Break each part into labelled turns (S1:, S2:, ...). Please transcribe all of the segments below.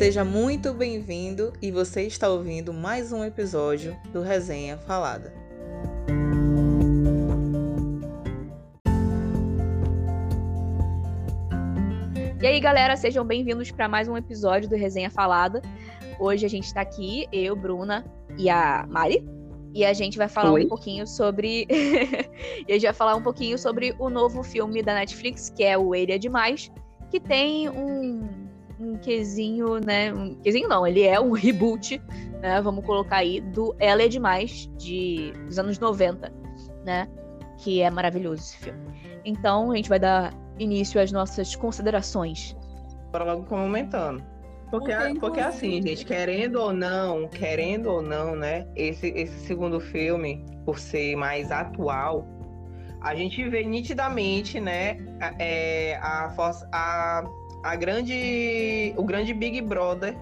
S1: Seja muito bem-vindo e você está ouvindo mais um episódio do Resenha Falada.
S2: E aí, galera, sejam bem-vindos para mais um episódio do Resenha Falada. Hoje a gente está aqui, eu, Bruna e a Mari. E a gente vai falar Oi. um pouquinho sobre. e a gente vai falar um pouquinho sobre o novo filme da Netflix, que é o Ele é Demais, que tem um, um quesinho, né? Um quesinho não, ele é um reboot, né? Vamos colocar aí, do Ela é Demais, de, dos anos 90, né? Que é maravilhoso esse filme. Então, a gente vai dar início às nossas considerações.
S3: Bora logo comentando. Porque, porque, porque assim, gente, querendo ou não, querendo ou não, né? Esse, esse segundo filme, por ser mais atual, a gente vê nitidamente, né? É, a, a, a grande, o grande Big Brother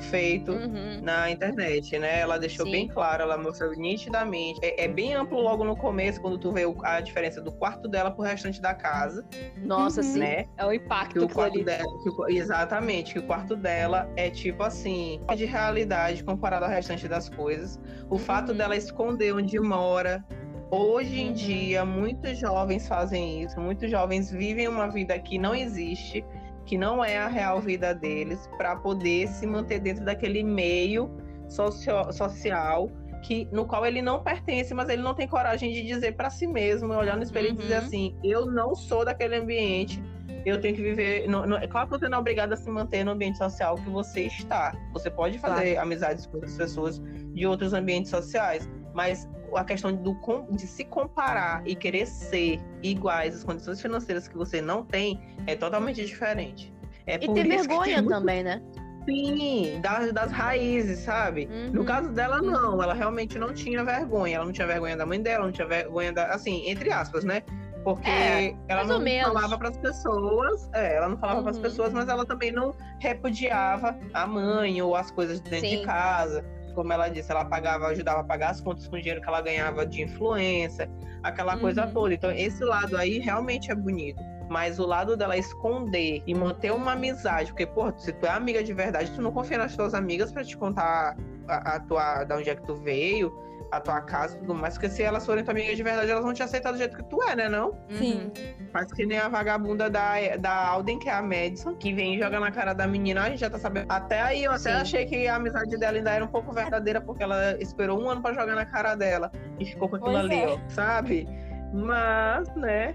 S3: feito uhum. na internet, né? Ela deixou Sim. bem claro, ela mostrou nitidamente. É, é, bem amplo logo no começo, quando tu vê a diferença do quarto dela pro restante da casa.
S2: Nossa, uhum. né? É o impacto que
S3: o quarto dela, que, Exatamente, que o quarto dela é tipo assim, de realidade comparado ao restante das coisas. O uhum. fato dela esconder onde mora, Hoje em uhum. dia, muitos jovens fazem isso, muitos jovens vivem uma vida que não existe que não é a real vida deles, para poder se manter dentro daquele meio socio social que no qual ele não pertence, mas ele não tem coragem de dizer para si mesmo, olhar no espelho uhum. e dizer uhum. assim: eu não sou daquele ambiente, eu tenho que viver. No, no, é claro que você não é obrigado a se manter no ambiente social que você está. Você pode fazer claro. amizades com outras pessoas de outros ambientes sociais, mas a questão do, de se comparar e querer ser iguais às condições financeiras que você não tem é totalmente diferente. É
S2: e ter vergonha muito... também, né?
S3: Sim, das, das raízes, sabe? Uhum. No caso dela, não. Ela realmente não tinha vergonha. Ela não tinha vergonha da mãe dela, não tinha vergonha da. Assim, entre aspas, né? Porque é, ela não falava para as pessoas, é, ela não falava uhum. para as pessoas, mas ela também não repudiava a mãe ou as coisas dentro Sim. de casa como ela disse, ela pagava, ajudava a pagar as contas com o dinheiro que ela ganhava de influência, aquela uhum. coisa toda. Então, esse lado aí realmente é bonito. Mas o lado dela esconder e manter uma amizade, porque, pô, se tu é amiga de verdade, tu não confia nas tuas amigas para te contar a, a tua, da onde é que tu veio, a tua casa e tudo mais, porque se elas forem tua amiga de verdade, elas vão te aceitar do jeito que tu é, né, não?
S2: Sim.
S3: Faz que nem a vagabunda da, da Alden, que é a Madison, que vem e joga na cara da menina, a gente já tá sabendo. Até aí eu até Sim. achei que a amizade dela ainda era um pouco verdadeira, porque ela esperou um ano pra jogar na cara dela e ficou com aquilo pois ali, é. ó, sabe? Mas, né,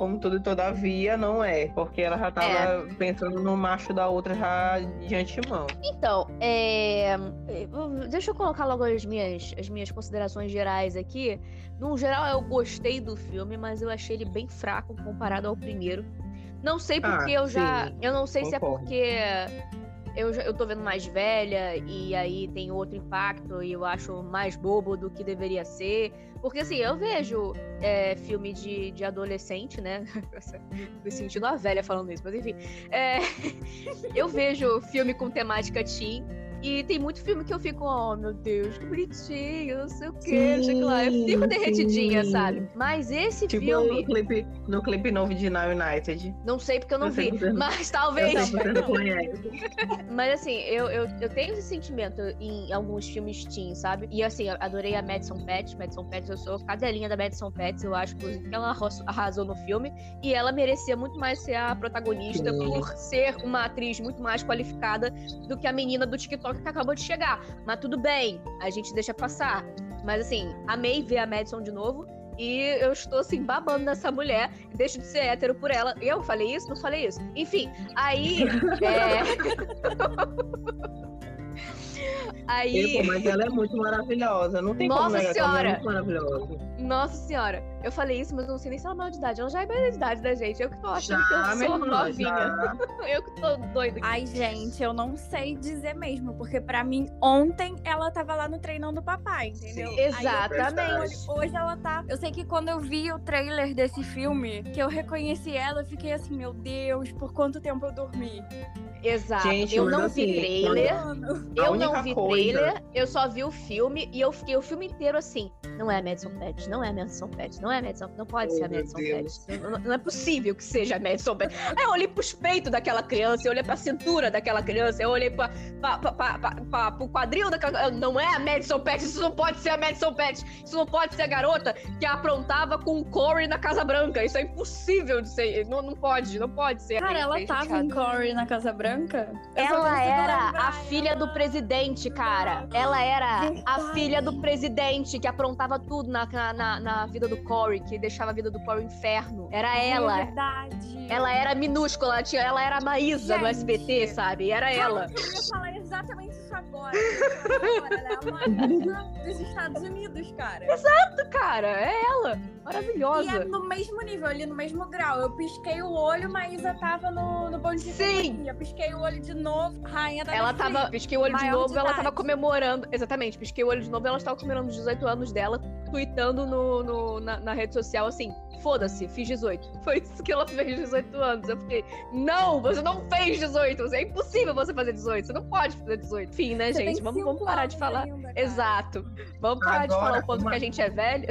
S3: como tudo e todavia não é, porque ela já tava é. pensando no macho da outra já de antemão.
S2: Então, é... deixa eu colocar logo as minhas, as minhas considerações gerais aqui. No geral, eu gostei do filme, mas eu achei ele bem fraco comparado ao primeiro. Não sei porque ah, eu já. Sim. Eu não sei Concordo. se é porque eu, eu tô vendo mais velha e aí tem outro impacto e eu acho mais bobo do que deveria ser. Porque assim, eu vejo é, filme de, de adolescente, né? Me sentindo a velha falando isso, mas enfim. É, eu vejo filme com temática teen e tem muito filme que eu fico, oh meu Deus, que bonitinho, não sei o que, sei lá. Eu fico derretidinha, sim. sabe? Mas esse
S3: tipo
S2: filme.
S3: No clipe, no clipe novo de Now United.
S2: Não sei porque eu não vi, mas talvez. mas assim, eu, eu, eu tenho esse sentimento em alguns filmes teen, sabe? E assim, eu adorei a Madison Pets. Madison Pets, eu sou cadelinha da Madison Pets. Eu acho, que ela arrasou no filme. E ela merecia muito mais ser a protagonista sim. por ser uma atriz muito mais qualificada do que a menina do TikTok que acabou de chegar. Mas tudo bem, a gente deixa passar. Mas assim, amei ver a Madison de novo. E eu estou assim, babando nessa mulher. Deixo de ser hétero por ela. Eu falei isso? Não falei isso? Enfim, aí. é...
S3: Aí. mas ela é muito maravilhosa. Não tem
S2: Nossa como
S3: negar
S2: senhora.
S3: ela é muito maravilhosa.
S2: Nossa senhora. Eu falei isso, mas não sei nem se ela é maior de idade. Ela já é maior de idade da gente. Eu que tô achando já, que eu sou novinha. Já. eu que tô doida.
S4: Ai, gente, eu não sei dizer mesmo. Porque pra mim, ontem ela tava lá no treinão do papai, entendeu? Sim,
S2: Exatamente.
S4: Hoje, hoje ela tá. Eu sei que quando eu vi o trailer desse filme, que eu reconheci ela, eu fiquei assim, meu Deus, por quanto tempo eu dormi?
S2: Exato. Gente, eu não assim, vi trailer. Eu não não vi
S3: coisa...
S2: trailer, eu só vi o filme e eu fiquei o filme inteiro assim. Não é a Madison Pet, não é a Madison Pet, não é a Madison Não pode
S3: Oh,
S2: ser a Madison. Pet. Não, não é possível que seja a Madison Pet. Aí eu olhei pros peitos daquela criança, eu olhei pra cintura daquela criança, eu olhei pra, pra, pra, pra, pra, pra- pro quadril daquela. Não é a Madison Pet, isso não pode ser a Madison Pet. Isso não pode ser a garota que aprontava com o Corey na Casa Branca. Isso é impossível de ser. Não, não pode, não pode ser.
S4: Cara, ela tava em Corey na Casa Branca? Eu
S2: Ela era
S4: lembrar
S2: a filha do
S4: ela-
S2: presidente, cara. Ela era a filha do presidente que aprontava tudo na, na, na vida do Corey, que deixava a vida do Corey um inferno. Era ela.
S4: É verdade.
S2: Ela era minúscula, ela, tinha, ela era a Maísa do
S4: Gente.
S2: SBT, sabe? Era ela.
S4: Eu ia falar exatamente isso agora. Eu agora, Ela é uma menina dos Estados Unidos, cara.
S2: Cara, é ela.
S4: E
S2: Maravilhosa.
S4: é no mesmo nível, ali no mesmo grau. Eu pisquei o olho, Maísa tava no, no bonde de
S2: Sim.
S4: companhia. Pisquei o olho de novo, rainha da
S2: Ela
S4: Netflix.
S2: tava. Pisquei o olho de
S4: Maior
S2: novo,
S4: de
S2: ela
S4: idade.
S2: tava comemorando. Exatamente, pisquei o olho de novo ela estava comemorando os 18 anos dela, tweetando no, no- na, na rede social assim: foda-se, fiz 18. Foi isso que ela fez 18 anos. Eu fiquei, não, você não fez 18. você- É impossível você fazer 18. Você não pode fazer 18. Enfim, né,
S4: Você
S2: gente? Vamos, vamos parar de falar.
S4: ainda.
S2: Exato. Vamos parar de
S3: Agora,
S2: falar o quanto
S3: uma-
S2: que a gente é velha.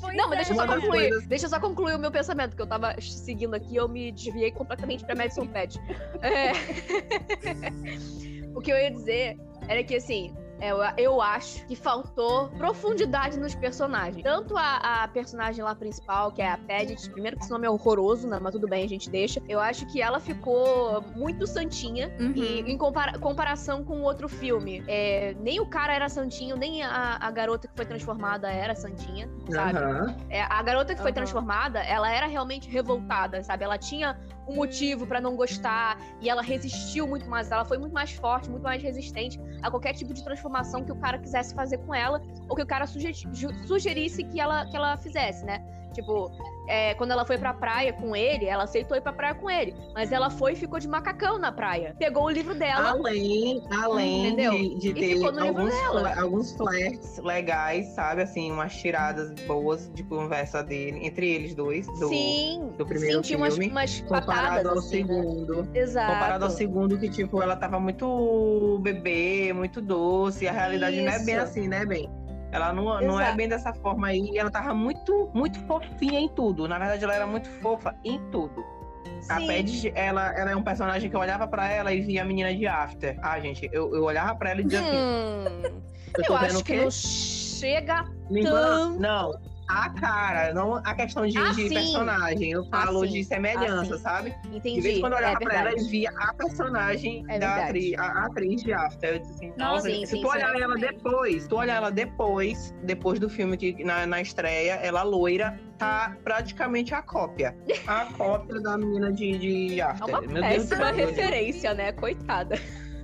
S4: Pois
S2: Não, mas
S4: é,
S2: deixa eu só concluir.
S3: coisas-
S2: Deixa eu só concluir o meu pensamento, que eu tava seguindo aqui eu me desviei completamente pra Madison Pet. É... o que eu ia dizer era que, assim, eu, eu acho que faltou profundidade nos personagens. Tanto a, a personagem lá principal, que é a Padgett, primeiro que esse nome é horroroso, né? Mas tudo bem, a gente deixa. Eu acho que ela ficou muito santinha.
S4: Uhum.
S2: E em compara- comparação com o outro filme, é, nem o cara era santinho, nem a, a garota que foi transformada era santinha, sabe?
S3: Aham.
S2: É, a garota que foi transformada, ela era realmente revoltada, sabe? Ela tinha um motivo pra não gostar e ela resistiu muito mais. Ela foi muito mais forte, muito mais resistente a qualquer tipo de transformação que o cara quisesse fazer com ela ou que o cara sugerisse que ela, que ela fizesse, né? Tipo, é, quando ela foi pra praia com ele, ela aceitou ir pra praia com ele. Mas ela foi e ficou de macacão na praia. Pegou o livro dela.
S3: Além, além
S2: Entendeu?
S3: de, de ter alguns, alguns flertes legais, sabe? Assim, umas tiradas boas de conversa dele, entre eles dois. Do,
S2: sim,
S3: do primeiro
S2: sim, tinha umas,
S3: filme,
S2: umas
S3: Comparado
S2: patadas.
S3: ao
S2: assim, né?
S3: segundo.
S2: Exato.
S3: Comparado ao segundo, que, tipo, ela tava muito bebê, muito doce. E a realidade não é bem
S2: Isso.
S3: assim, né, bem? Ela não, não é bem dessa forma aí. Ela tava muito, muito fofinha em tudo. Na verdade, ela era muito fofa em tudo. A
S2: Sim.
S3: Paige, ela, ela é um personagem que eu olhava pra ela e via a menina de After. Ah, gente, eu, eu olhava pra ela e dizia assim,
S2: Hum,
S3: eu
S2: eu
S3: vendo
S2: acho que não chega. Tão-
S3: Não, a cara, não a questão de,
S2: Ah,
S3: de personagem. Eu
S2: Ah,
S3: falo
S2: sim.
S3: de semelhança,
S2: Ah,
S3: sabe?
S2: Entendi.
S3: De vez em quando eu olhava
S2: é
S3: pra ela
S2: verdade.
S3: e via a personagem
S2: É
S3: da atriz, a, a atriz de After. Eu disse assim,
S4: Nossa,
S3: nossa,
S2: sim,
S3: se
S2: sim,
S3: tu
S2: sim.
S3: olhar ela
S4: Também.
S3: depois, tu olhar ela depois, depois do filme que na, na estreia, ela loira, tá praticamente a cópia. A cópia da menina de, de
S2: É
S3: After.
S2: uma
S3: Meu Deus do
S2: péssima referência, né? Coitada.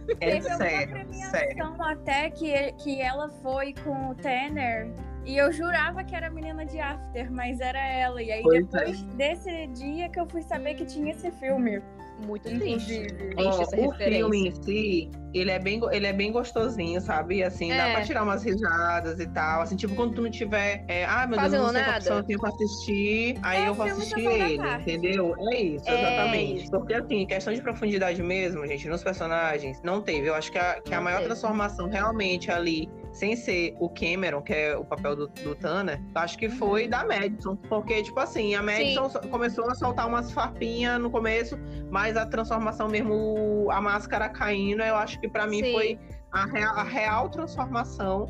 S3: É
S4: Teve alguma
S3: sério,
S4: premiação
S3: sério.
S4: até que, que ela foi com o Tanner. E eu jurava que era a menina de After, mas era ela. E aí
S3: Pois é.
S4: depois desse dia que eu fui saber que tinha esse filme.
S2: Muito triste. Essa
S3: o
S2: referência.
S3: filme em si, ele é bem, ele é bem gostosinho, sabe? Assim, dá
S2: É.
S3: pra tirar umas risadas e tal. Assim, tipo, quando tu não tiver. É, ah, meu Deus,
S2: Fazendo
S3: eu não sei
S2: nada.
S3: opção eu tenho pra assistir. Aí
S4: É,
S3: eu vou assistir ele, entendeu? É isso,
S2: É
S3: exatamente.
S2: isso.
S3: Porque, assim, questão de profundidade mesmo, gente, nos personagens, não teve. Eu acho que a, que a maior
S2: teve.
S3: transformação realmente ali. Sem ser o Cameron, que é o papel do, do Tanner, acho que foi da Madison. Porque, tipo assim, a Madison so- começou a soltar umas farpinhas no começo, mas a transformação mesmo, a máscara caindo, eu acho que pra mim
S2: Sim.
S3: foi a real, a real transformação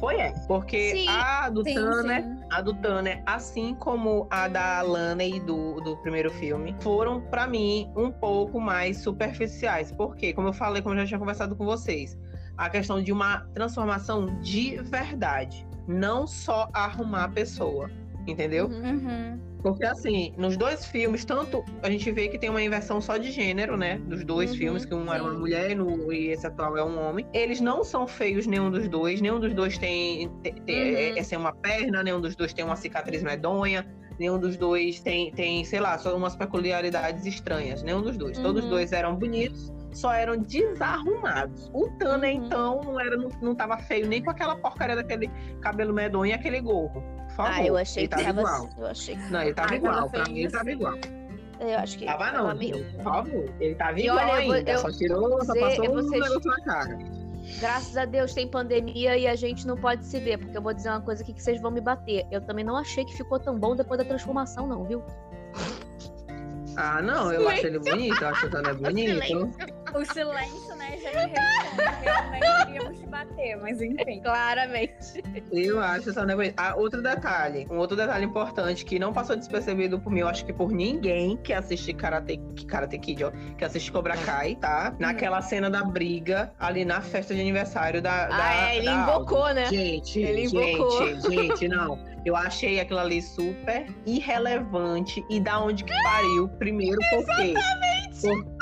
S3: foi essa. Porque
S2: Sim.
S3: a do
S4: Sim,
S3: Tanner,
S4: sim.
S3: a do Tanner, assim como a da Laney do, do primeiro filme, foram pra mim um pouco mais superficiais. Porque, como eu falei, como eu já tinha conversado com vocês, a questão de uma transformação de verdade, não só arrumar a pessoa, entendeu?
S2: Uhum.
S4: Uhum.
S3: Porque assim, nos dois filmes, tanto a gente vê que tem uma inversão só de gênero, né? Dos dois
S2: Uhum,
S3: filmes, que um era uma mulher e no- e esse atual é um homem. Eles não são feios, nenhum dos dois. Nenhum dos dois tem, tem,
S2: Uhum.
S3: é, é uma perna, nenhum dos dois tem uma cicatriz medonha. Nenhum dos dois tem, tem, sei lá, só umas peculiaridades estranhas. Nenhum dos dois. Todos os
S2: Uhum.
S3: dois eram bonitos, só eram desarrumados. O Tanner,
S2: Uhum.
S3: então, não, era, não, não tava feio nem com aquela porcaria daquele cabelo medonho e aquele gorro. Por favor.
S2: Ah, eu achei
S3: ele
S2: que
S3: tava
S2: tava.
S3: igual.
S2: Eu achei que.
S3: Não, ele tava igual.
S4: tava
S3: Pra mim, ele tava
S4: feio,
S3: igual.
S2: Eu acho que.
S3: Tava não,
S2: meio.
S3: por favor. Ele tava
S2: E
S3: igual
S2: olha, eu
S3: ainda.
S2: eu-
S3: só tirou, só passou
S2: eu
S3: um
S2: ser-
S3: negócio na cara.
S2: Graças a Deus tem pandemia e a gente não pode se ver, porque eu vou dizer uma coisa aqui que vocês vão me bater. Eu também não achei que ficou tão bom depois da transformação, não, viu?
S3: Ah, não, eu acho ele bonito, eu acho que ele é bonito.
S4: O silêncio, né, já me responde. Realmente iríamos te bater, mas enfim.
S2: Claramente.
S3: Eu acho essa bonito. Ah, outro detalhe, um outro detalhe importante que não passou despercebido por mim, eu acho que por ninguém que assiste Karate, Karate Kid, ó, que assiste Cobra Kai, tá? Naquela cena da briga ali na festa de aniversário da. da
S2: ah, é, ele
S3: da
S2: invocou,
S3: Aldo.
S2: né?
S3: Gente,
S2: Ele
S3: gente,
S2: invocou.
S3: gente, não. Eu achei aquilo ali super irrelevante e da onde que pariu. Primeiro porque. Por-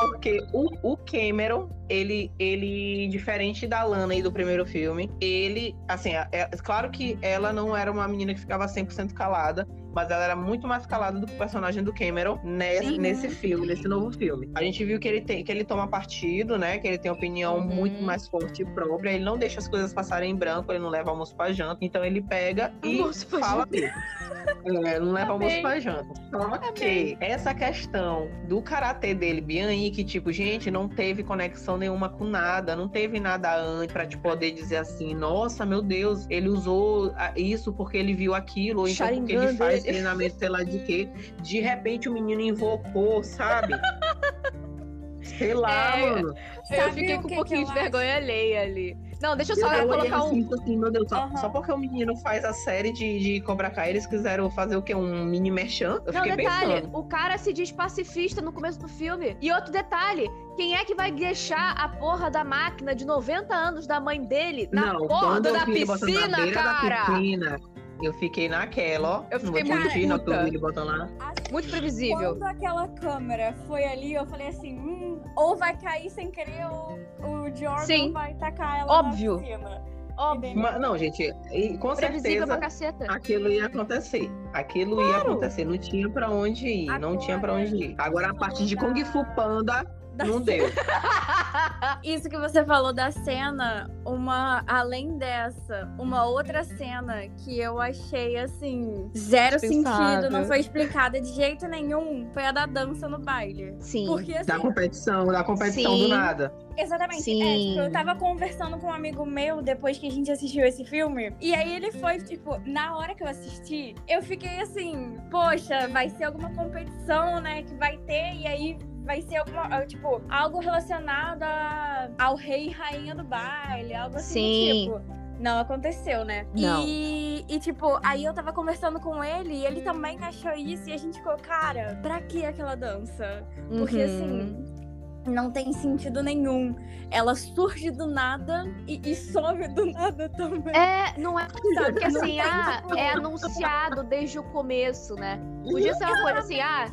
S3: porque o, o Cameron, ele, ele, diferente da Lana aí do primeiro filme, ele, assim, é, é claro que ela não era uma menina que ficava 100% calada, mas ela era muito mais calada do que o personagem do Cameron nesse,
S2: Sim.
S3: nesse filme, nesse novo filme. A gente viu que ele tem, que ele toma partido, né? Que ele tem opinião
S2: Uhum.
S3: muito mais forte e própria. Ele não deixa as coisas passarem em branco, ele não leva almoço pra janta. Então ele pega e
S2: Almoço pra
S3: fala dele. É, não leva almoço
S2: Amei.
S3: pra janta. Só que essa questão do karatê dele, Bian, que tipo, gente, não teve conexão nenhuma com nada, não teve nada antes pra te poder dizer assim, nossa, meu Deus, ele usou isso porque ele viu aquilo, ou então porque ele faz. Treinamento, sei lá de quê. De repente o menino invocou, sabe? Sei lá,
S2: É,
S3: mano.
S2: eu fiquei com um pouquinho de vergonha alheia ali. Não, deixa eu só
S3: eu
S2: colocar um.
S3: assim, assim, meu Deus, só,
S4: Aham.
S3: só porque o menino faz a série de, de Cobra Kai, eles quiseram fazer o quê? Um mini merchan? Eu
S2: Não,
S3: fiquei
S2: detalhe,
S3: pensando.
S2: o cara se diz pacifista no começo do filme. E outro detalhe, quem é que vai deixar a porra da máquina de 90 anos da mãe dele na
S3: Não,
S2: da
S3: na
S2: piscina, cara?
S3: da piscina, eu fiquei naquela, ó.
S2: Eu
S3: não
S2: fiquei
S3: vou te
S2: muito puta.
S3: botando lá.
S4: Assim,
S2: Muito previsível.
S4: Quando aquela câmera foi ali, eu falei assim, hum, ou vai cair sem querer, ou o Jordan
S2: Sim.
S4: vai tacar ela
S2: Óbvio.
S4: na.
S2: Óbvio.
S3: Mas, não, gente, e com
S2: Previsível
S3: certeza
S2: caceta.
S3: aquilo ia acontecer. Aquilo ia
S2: Claro.
S3: acontecer. Não tinha pra onde ir. não tinha pra
S4: Agora,
S3: onde ir. Agora a parte de Kung Fu Panda
S4: Da
S3: não deu.
S4: Isso que você falou da cena, uma além dessa, uma outra cena que eu achei assim, zero sentido, não foi explicada de jeito nenhum, foi a da dança no baile.
S2: Sim.
S4: Porque assim,
S3: Da competição, da competição
S2: Sim.
S3: do nada.
S4: Exatamente.
S2: Sim.
S4: É, tipo, eu tava conversando com um amigo meu depois que a gente assistiu esse filme. E aí ele foi, tipo, na hora que eu assisti, eu fiquei assim, poxa, vai ser alguma competição, né? Que vai ter, e aí vai ser alguma, ah, tipo, algo relacionado a- ao rei e rainha do baile, algo assim
S2: Sim.
S4: do tipo. Não aconteceu, né?
S2: Não.
S4: E, e, tipo, aí eu tava conversando com ele e ele também achou isso. E a gente ficou, cara, pra que aquela dança? Porque
S2: Uhum.
S4: assim, não tem sentido nenhum. Ela surge do nada e, e some do nada também.
S2: É, não é.
S4: sabe?
S2: Porque assim, ah, é anunciado desde o começo, né? Podia ser uma coisa assim, ah,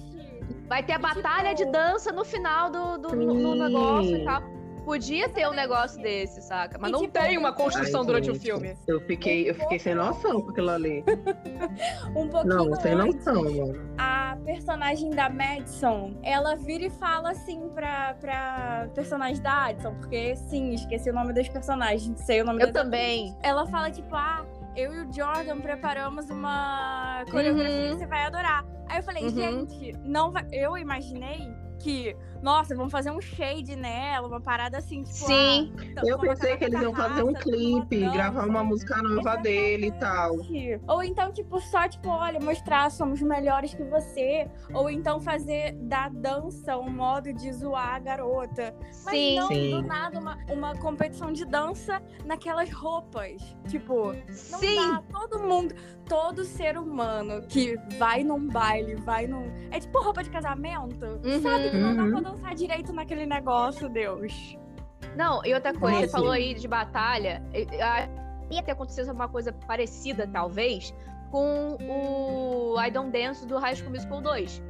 S2: vai ter a batalha de dança no final do, do no, no
S3: Sim.
S2: negócio e tal. Podia ter um negócio desse, saca? Mas
S4: E,
S2: não tem uma construção
S3: Ai,
S2: durante o
S3: gente,
S2: filme.
S3: Eu fiquei, eu fiquei sem noção com aquilo ali.
S4: Um pouquinho
S3: Não, sem noção, mano.
S4: a personagem da Madison, ela vira e fala assim pra, pra personagem da Addison, porque sim, esqueci o nome dos personagens, sei o nome
S2: Eu também.
S4: Ela fala, tipo, ah, eu e o Jordan preparamos uma coreografia
S2: Uhum.
S4: que você vai adorar. Aí eu falei,
S2: Uhum.
S4: gente, não vai. Eu imaginei que, nossa, vamos fazer um shade nela, uma parada assim, tipo.
S2: Sim.
S4: ah,
S3: Eu pensei que eles iam fazer um clipe,
S4: uma
S3: gravar uma música nova dele e tal.
S4: Ou então, tipo, só, tipo, olha, mostrar somos melhores que você. Ou então fazer da dança um modo de zoar a garota. Mas
S2: Sim.
S4: não,
S3: Sim.
S4: do nada, uma, uma competição de dança naquelas roupas. Tipo, não
S2: Sim.
S4: dá. Todo mundo, todo ser humano que vai num baile, vai num. É tipo roupa de casamento.
S2: Uhum.
S4: Sabe que não dá
S3: Uhum.
S4: pra dançar direito naquele negócio, Deus.
S2: Não, e outra coisa, você falou aí de batalha. e- e- a- Ia ter acontecido uma coisa parecida, talvez, com o I Don't Dance do High School Musical 2.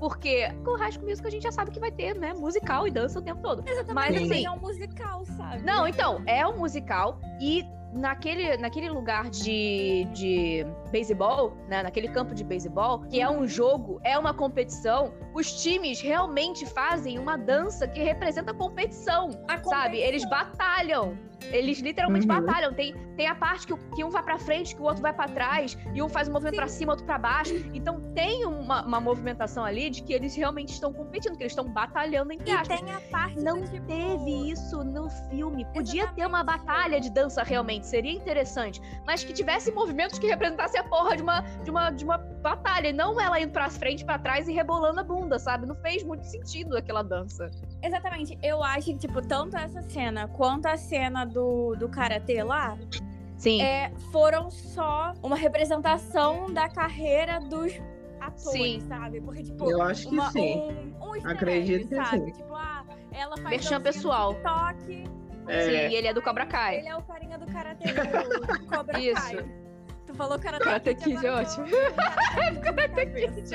S2: Porque com o High School Musical a gente já sabe que vai ter, né? Musical e dança o tempo todo. Mas
S3: Sim.
S2: assim.
S4: é um musical, sabe?
S2: Não, então, é um musical e naquele, naquele lugar de, de beisebol, né? Naquele campo de beisebol, que é um jogo, é uma competição, os times realmente fazem uma dança que representa a competição,
S4: A
S2: sabe? Eles
S4: competição.
S2: batalham. Eles literalmente
S3: Uhum.
S2: batalham. Tem, tem a parte que, que um vai pra frente, que o outro vai pra trás, e um faz um movimento pra cima, outro pra baixo. Então tem uma, uma movimentação ali de que eles realmente estão competindo, que eles estão batalhando entre
S4: E
S2: aspas.
S4: tem a parte
S2: Não
S4: tipo...
S2: teve isso no filme. Podia ter uma
S4: Exatamente.
S2: batalha de dança realmente, seria interessante. Mas que tivesse movimentos que representassem a porra de uma, de uma, de uma batalha. E não ela indo pra frente, pra trás e rebolando a bunda, sabe? Não fez muito sentido aquela dança.
S4: Exatamente. Eu acho que, tipo, tanto essa cena quanto a cena do, do Karatê lá
S2: Sim.
S4: é, foram só uma representação da carreira dos atores,
S2: Sim.
S4: sabe? Porque, tipo,
S3: Eu acho que
S4: uma,
S3: sim.
S4: um, um
S3: Acredito
S4: egg,
S3: que
S4: sabe?
S3: sim.
S4: Tipo, ah, ela faz
S2: Merchan pessoal.
S4: TikTok,
S3: É.
S2: Sim, e ele é do Cobra Kai.
S4: ele é o carinha do Karatê do Cobra
S2: Isso.
S4: Kai. Tu falou Karate,
S2: Karate
S4: Kid, agora
S2: ótimo.
S4: Karate Kid.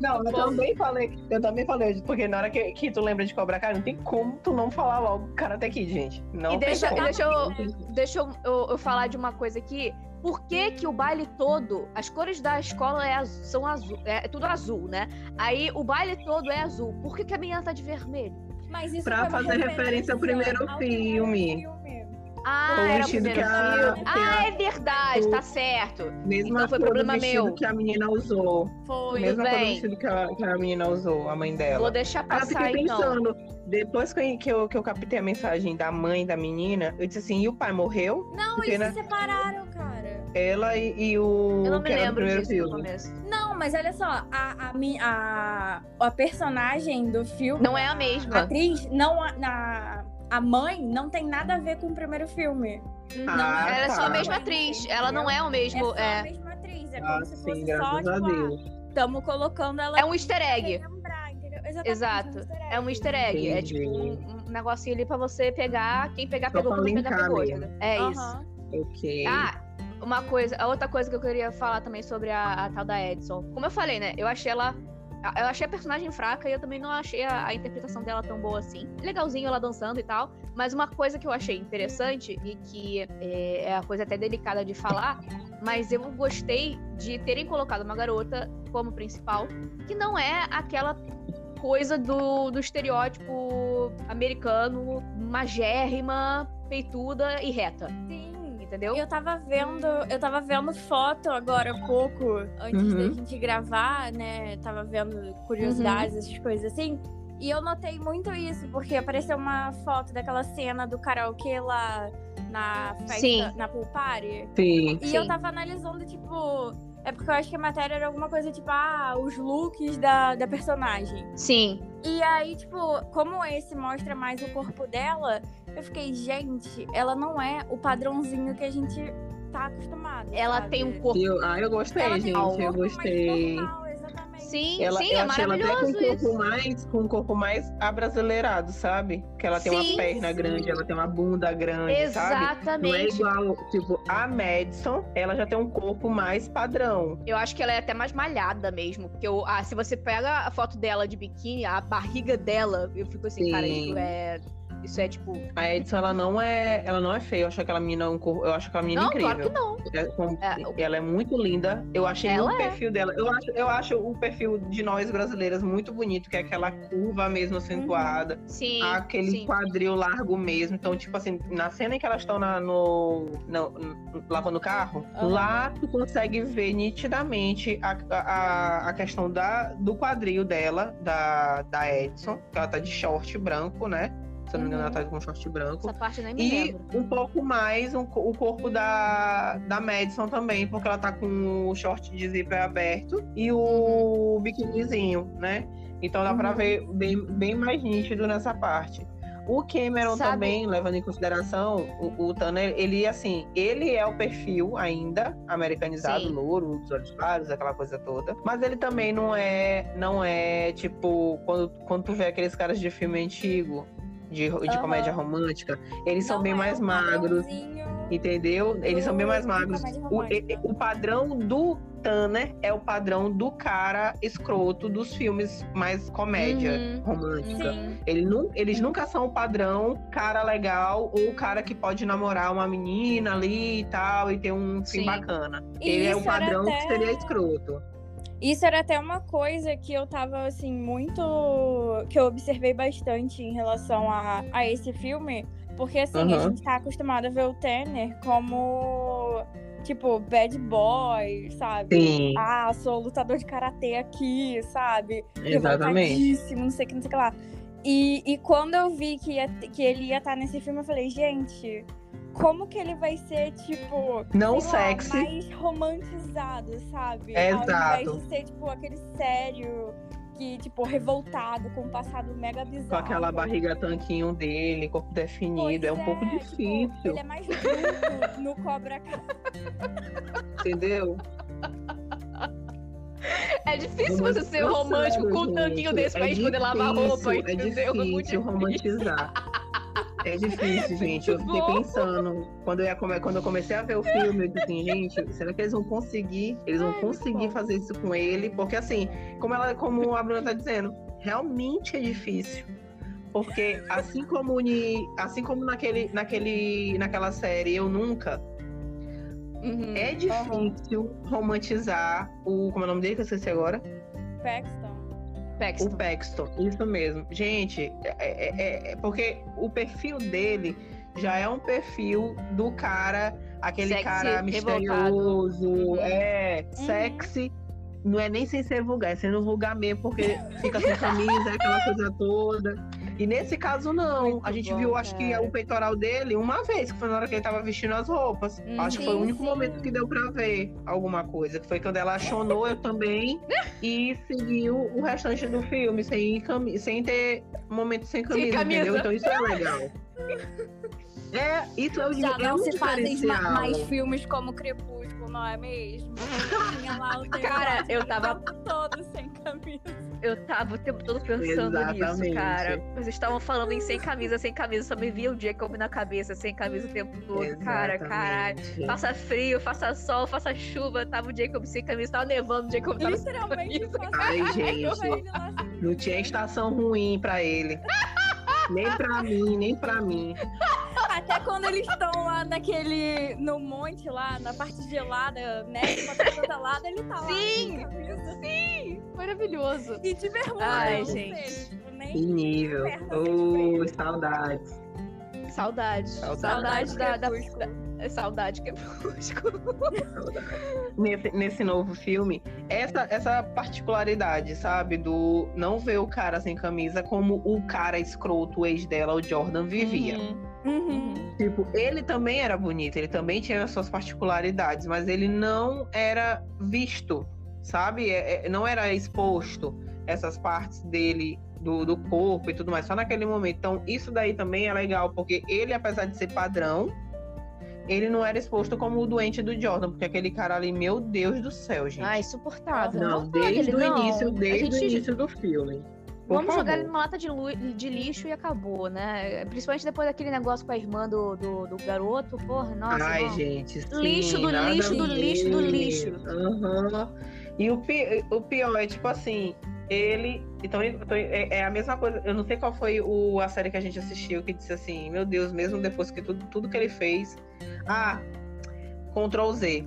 S3: Não, eu também falei, eu também falei, porque na hora que, que tu lembra de Cobra Kai, não tem como tu não falar logo Karate Kid, gente. Não
S2: E
S3: tem
S2: deixa,
S3: como.
S2: e deixa eu, deixa eu, eu- eu falar de uma coisa aqui. Por que, que o baile todo, as cores da escola é são azul, é, tudo azul, né? Aí o baile todo é azul. Por que, que a menina tá de vermelho?
S4: Mas isso
S3: Pra fazer referência ao primeiro
S4: ao
S3: filme.
S4: filme.
S2: Ah,
S3: Foi
S2: era o
S3: vestido que a- que
S2: Ah,
S3: a-
S2: é verdade,
S3: o-
S2: tá certo.
S3: Mesma
S2: Então foi problema
S3: vestido
S2: meu.
S3: que a menina usou.
S4: Foi.
S3: Mesma cor do
S2: bem.
S3: vestido que a, que a menina usou, a mãe dela.
S2: Vou deixar passar
S3: fiquei
S2: então.
S3: pensando, depois que eu, que, eu, que eu captei a mensagem da mãe da menina, eu disse assim, e o pai morreu?
S4: Não,
S3: Porque,
S4: eles
S3: né?
S4: se separaram, cara.
S3: Ela e, e o
S2: Eu não me lembro
S3: primeiro
S2: disso no
S3: filme.
S2: começo.
S4: Não, mas olha só, a, a, a, a personagem do filme.
S2: Não é a
S4: A
S2: mesma.
S4: atriz, não a, na, a mãe, não tem nada a ver com o primeiro filme.
S2: Não,
S3: Ah,
S2: ela é só
S3: tá.
S2: a mesma atriz. Ela não é o
S4: É
S2: mesmo.
S4: só a
S2: É,
S4: mesma atriz. É
S3: Ah,
S4: como se
S3: sim,
S4: fosse
S3: graças
S4: só,
S3: a
S4: tipo,
S3: Deus.
S4: estamos colocando ela
S2: é um easter egg.
S4: Exatamente,
S2: Exato. É um easter egg. É
S3: Entendi.
S2: tipo um, um negocinho ali pra você pegar. Quem pegar,
S3: Só
S2: pegou. Quem pegar, pegou.
S3: mesmo.
S2: entendeu? É isso.
S4: Aham.
S3: Ok.
S2: Ah, uma coisa, a outra coisa que eu queria falar também sobre a, a tal da Edson. Como eu falei, né? Eu achei ela. Eu achei a personagem fraca e eu também não achei a, a interpretação dela tão boa assim. Legalzinho ela dançando e tal. Mas uma coisa que eu achei interessante e que é, é a coisa até delicada de falar, mas eu gostei de terem colocado uma garota como principal, que não é aquela coisa do, do estereótipo americano, magérrima, peituda e reta.
S4: Sim.
S2: Entendeu?
S4: Eu tava vendo, eu tava vendo foto agora há pouco, antes da
S3: Uhum.
S4: gente gravar, né? Tava vendo curiosidades, essas coisas assim. E eu notei muito isso, porque apareceu uma foto daquela cena do karaokê lá na festa,
S2: Sim.
S4: na pool party.
S3: Sim.
S4: E
S2: Sim.
S4: eu tava analisando, tipo. É porque eu acho que a matéria era alguma coisa tipo, ah, os looks da, da personagem.
S2: Sim.
S4: E aí, tipo, como esse mostra mais o corpo dela, eu fiquei, gente, ela não é o padrãozinho que a gente tá acostumado.
S2: Ela
S4: sabe?
S2: tem um corpo.
S3: Eu, ah, eu gostei,
S4: Ela
S3: gente.
S4: um
S3: eu gostei.
S4: exatamente.
S2: Sim,
S3: Ela,
S2: sim,
S3: eu
S2: é
S3: achei ela até com um
S2: maravilhoso
S3: corpo
S2: isso.
S3: mais, com um corpo mais abrasileirado, sabe? Que ela tem
S2: Sim,
S3: uma perna
S4: sim.
S3: grande, ela tem uma bunda grande, sabe? Não é
S2: Exatamente.
S3: igual, tipo, a Madison, ela já tem um corpo mais padrão.
S2: Eu acho que ela é até mais malhada mesmo. Porque eu, ah, se você pega a foto dela de biquíni, a barriga dela, eu fico assim, cara, isso é. Isso é tipo.
S3: A Edson, ela não é, ela não é feia. Eu acho aquela menina um corpo, eu acho aquela menina
S2: Não,
S3: incrível.
S2: claro que não.
S3: É,
S2: É, o-
S3: Ela é muito linda. Eu achei
S2: Ela
S3: o
S2: é.
S3: perfil dela. Eu acho, eu acho o perfil de nós brasileiras muito bonito, que é aquela curva mesmo acentuada.
S2: Sim.
S3: aquele
S2: sim.
S3: quadril largo mesmo. Então, tipo assim, na cena em que elas estão no, no- no- lavando o carro,
S4: Aham.
S3: lá tu consegue ver nitidamente a, a, a questão da, do quadril dela, da, da Edson, que ela tá de short branco, né? Se não me engano,
S4: Uhum.
S3: ela tá com um short branco.
S2: Essa parte nem me
S3: E
S2: lembro.
S3: um pouco mais um o corpo da, da Madison também, porque ela tá com o short de zíper aberto e o biquinizinho, né? Então dá pra
S4: Uhum.
S3: ver bem, bem mais nítido nessa parte. O Cameron
S2: Sabe-
S3: também, levando em consideração, o, o Tanner, ele assim, ele é o perfil ainda americanizado,
S2: Sim.
S3: louro, os olhos claros, aquela coisa toda. Mas ele também não é, não é tipo, quando, quando tu vê aqueles caras de filme antigo, de, de
S4: Aham.
S3: comédia romântica, eles são
S4: Não
S3: bem
S4: é
S3: mais magros, entendeu? Eles são bem mais magros. O, o padrão do Tanner é o padrão do cara escroto dos filmes mais comédia
S2: Uhum.
S3: romântica. Ele nu- eles nunca são o padrão cara legal ou cara que pode namorar uma menina ali e tal e ter um fim
S2: Sim.
S3: bacana.
S4: E
S3: Ele é o padrão que
S4: até-
S3: seria escroto.
S4: Isso era até uma coisa que eu tava, assim, muito. que eu observei bastante em relação a, a esse filme. Porque, assim, a
S3: Aham.
S4: gente tá acostumado a ver o Tanner como. Tipo, bad boy, sabe?
S3: Sim,
S4: Ah, sou lutador de karatê aqui, sabe?
S3: exatamente.
S4: Não sei o que, não sei o que lá. E, e quando eu vi que, ia- que ele ia estar nesse filme, eu falei, gente, como que ele vai ser, tipo.
S3: Não
S4: sei lá,
S3: sexy.
S4: mais romantizado, sabe? Ao
S3: Exato.
S4: invés de ser, tipo, aquele sério, que, tipo, revoltado, com um passado mega bizarro.
S3: Com aquela barriga tanquinho dele, corpo definido.
S4: Pois
S3: é um pouco
S4: tipo,
S3: difícil,
S4: ele é mais bruto no Cobra Kai.
S3: entendeu?
S2: É difícil você ser romântico
S3: sério,
S2: com um tanquinho
S3: gente,
S2: desse pra
S3: é
S2: gente poder lavar roupa,
S3: É
S2: entendeu? Muito
S3: difícil romantizar. É difícil, gente. Eu fiquei
S2: bom.
S3: pensando, quando eu, ia come- quando eu comecei a ver o filme, eu disse assim, gente, será que eles vão conseguir? Eles vão
S2: Ai,
S3: conseguir fazer isso com ele? Porque assim, como, ela, como a Bruna tá dizendo, realmente é difícil. Porque assim como, uni- assim como naquele, naquele, naquela série Eu Nunca,
S2: Uhum.
S3: é difícil romantizar o. Como é o nome dele que eu esqueci agora?
S4: Paxton.
S3: O
S2: Paxton.
S3: Paxton, isso mesmo. Gente, é, é- é- é porque o perfil dele já é um perfil do cara, aquele
S2: Sexy,
S3: cara
S2: revoltado.
S3: misterioso,
S2: Uhum.
S3: é sexy. Não é nem sem ser vulgar, é sendo vulgar mesmo, porque fica sem camisa, aquela coisa toda. E nesse caso, não.
S2: Muito
S3: a gente
S2: bom,
S3: viu, acho que
S2: cara.
S3: o peitoral dele uma vez, que foi na hora que ele tava vestindo as roupas.
S2: Hum,
S3: acho que foi o
S4: sim,
S3: único
S4: sim.
S3: momento que deu pra ver alguma coisa. Que foi quando ela achonou eu também e seguiu o restante do filme sem, cami sem ter momento sem camisa,
S2: camisa.
S3: entendeu? Então isso é legal. É, isso é o
S4: Já
S3: é
S4: não
S3: um
S4: se fazem mais filmes como Crepúsculo, não é mesmo? Tinha lá o
S2: Cara, eu tava-
S4: o tempo todo sem camisa.
S2: Eu tava o tempo todo pensando nisso,
S3: Exatamente.
S2: cara. Vocês estavam falando em sem camisa, sem camisa, só me via o Jacob na cabeça, sem camisa o tempo todo. Cara, caralho.
S3: Exatamente.
S2: Faça frio, faça sol, faça chuva, tava o Jacob sem camisa, tava nevando, o Jacob tava sem
S4: Literalmente,
S2: camisa.
S4: passava
S3: Ai, gente.
S4: sem
S3: Não tinha estação ruim pra ele. Nem pra mim, nem pra mim.
S4: Até quando eles estão lá naquele. no monte lá, na parte gelada, neve pra todo quanto é lado, ele tá lá.
S2: Sim!
S4: sem camisa.
S2: Sim, maravilhoso.
S4: E de bermuda.
S2: Ai, gente.
S4: nem
S3: Que nível. Oh, saudades.
S2: Saudade.
S3: Saudade.
S2: Saudade da, da, Da- Saudade crepúsculo.
S3: nesse, nesse novo filme, essa, essa particularidade, sabe? Do não ver o cara sem camisa como o cara escroto, o ex dela, o Jordan, vivia.
S2: Uhum.
S4: uhum.
S3: Tipo, ele também era bonito, ele também tinha as suas particularidades, mas ele não era visto, sabe? É- é- não era exposto essas partes dele. Do, do corpo e tudo mais, só naquele momento. Então, isso daí também é legal, porque ele, apesar de ser padrão, ele não era exposto como o doente do Jordan, porque aquele cara ali, meu Deus do céu, gente.
S2: Ah, insuportável.
S3: Não,
S2: falar
S3: desde o
S2: não.
S3: início, desde o
S2: gente-
S3: início do filme. Por
S2: Vamos jogar ele
S3: favor.
S2: numa lata de, lu- de lixo e acabou, né? Principalmente depois daquele negócio com a irmã do, do, do garoto. Porra, nossa.
S3: Ai,
S2: não.
S3: gente. sim,
S2: Lixo do lixo do lixo do lixo.
S3: Aham. E o, pi- o pior é, tipo assim, ele. Então, então, é, é a mesma coisa. Eu não sei qual foi o, a série que a gente assistiu que disse assim: Meu Deus, mesmo depois que tudo, tudo que ele fez. Ah, Ctrl Z.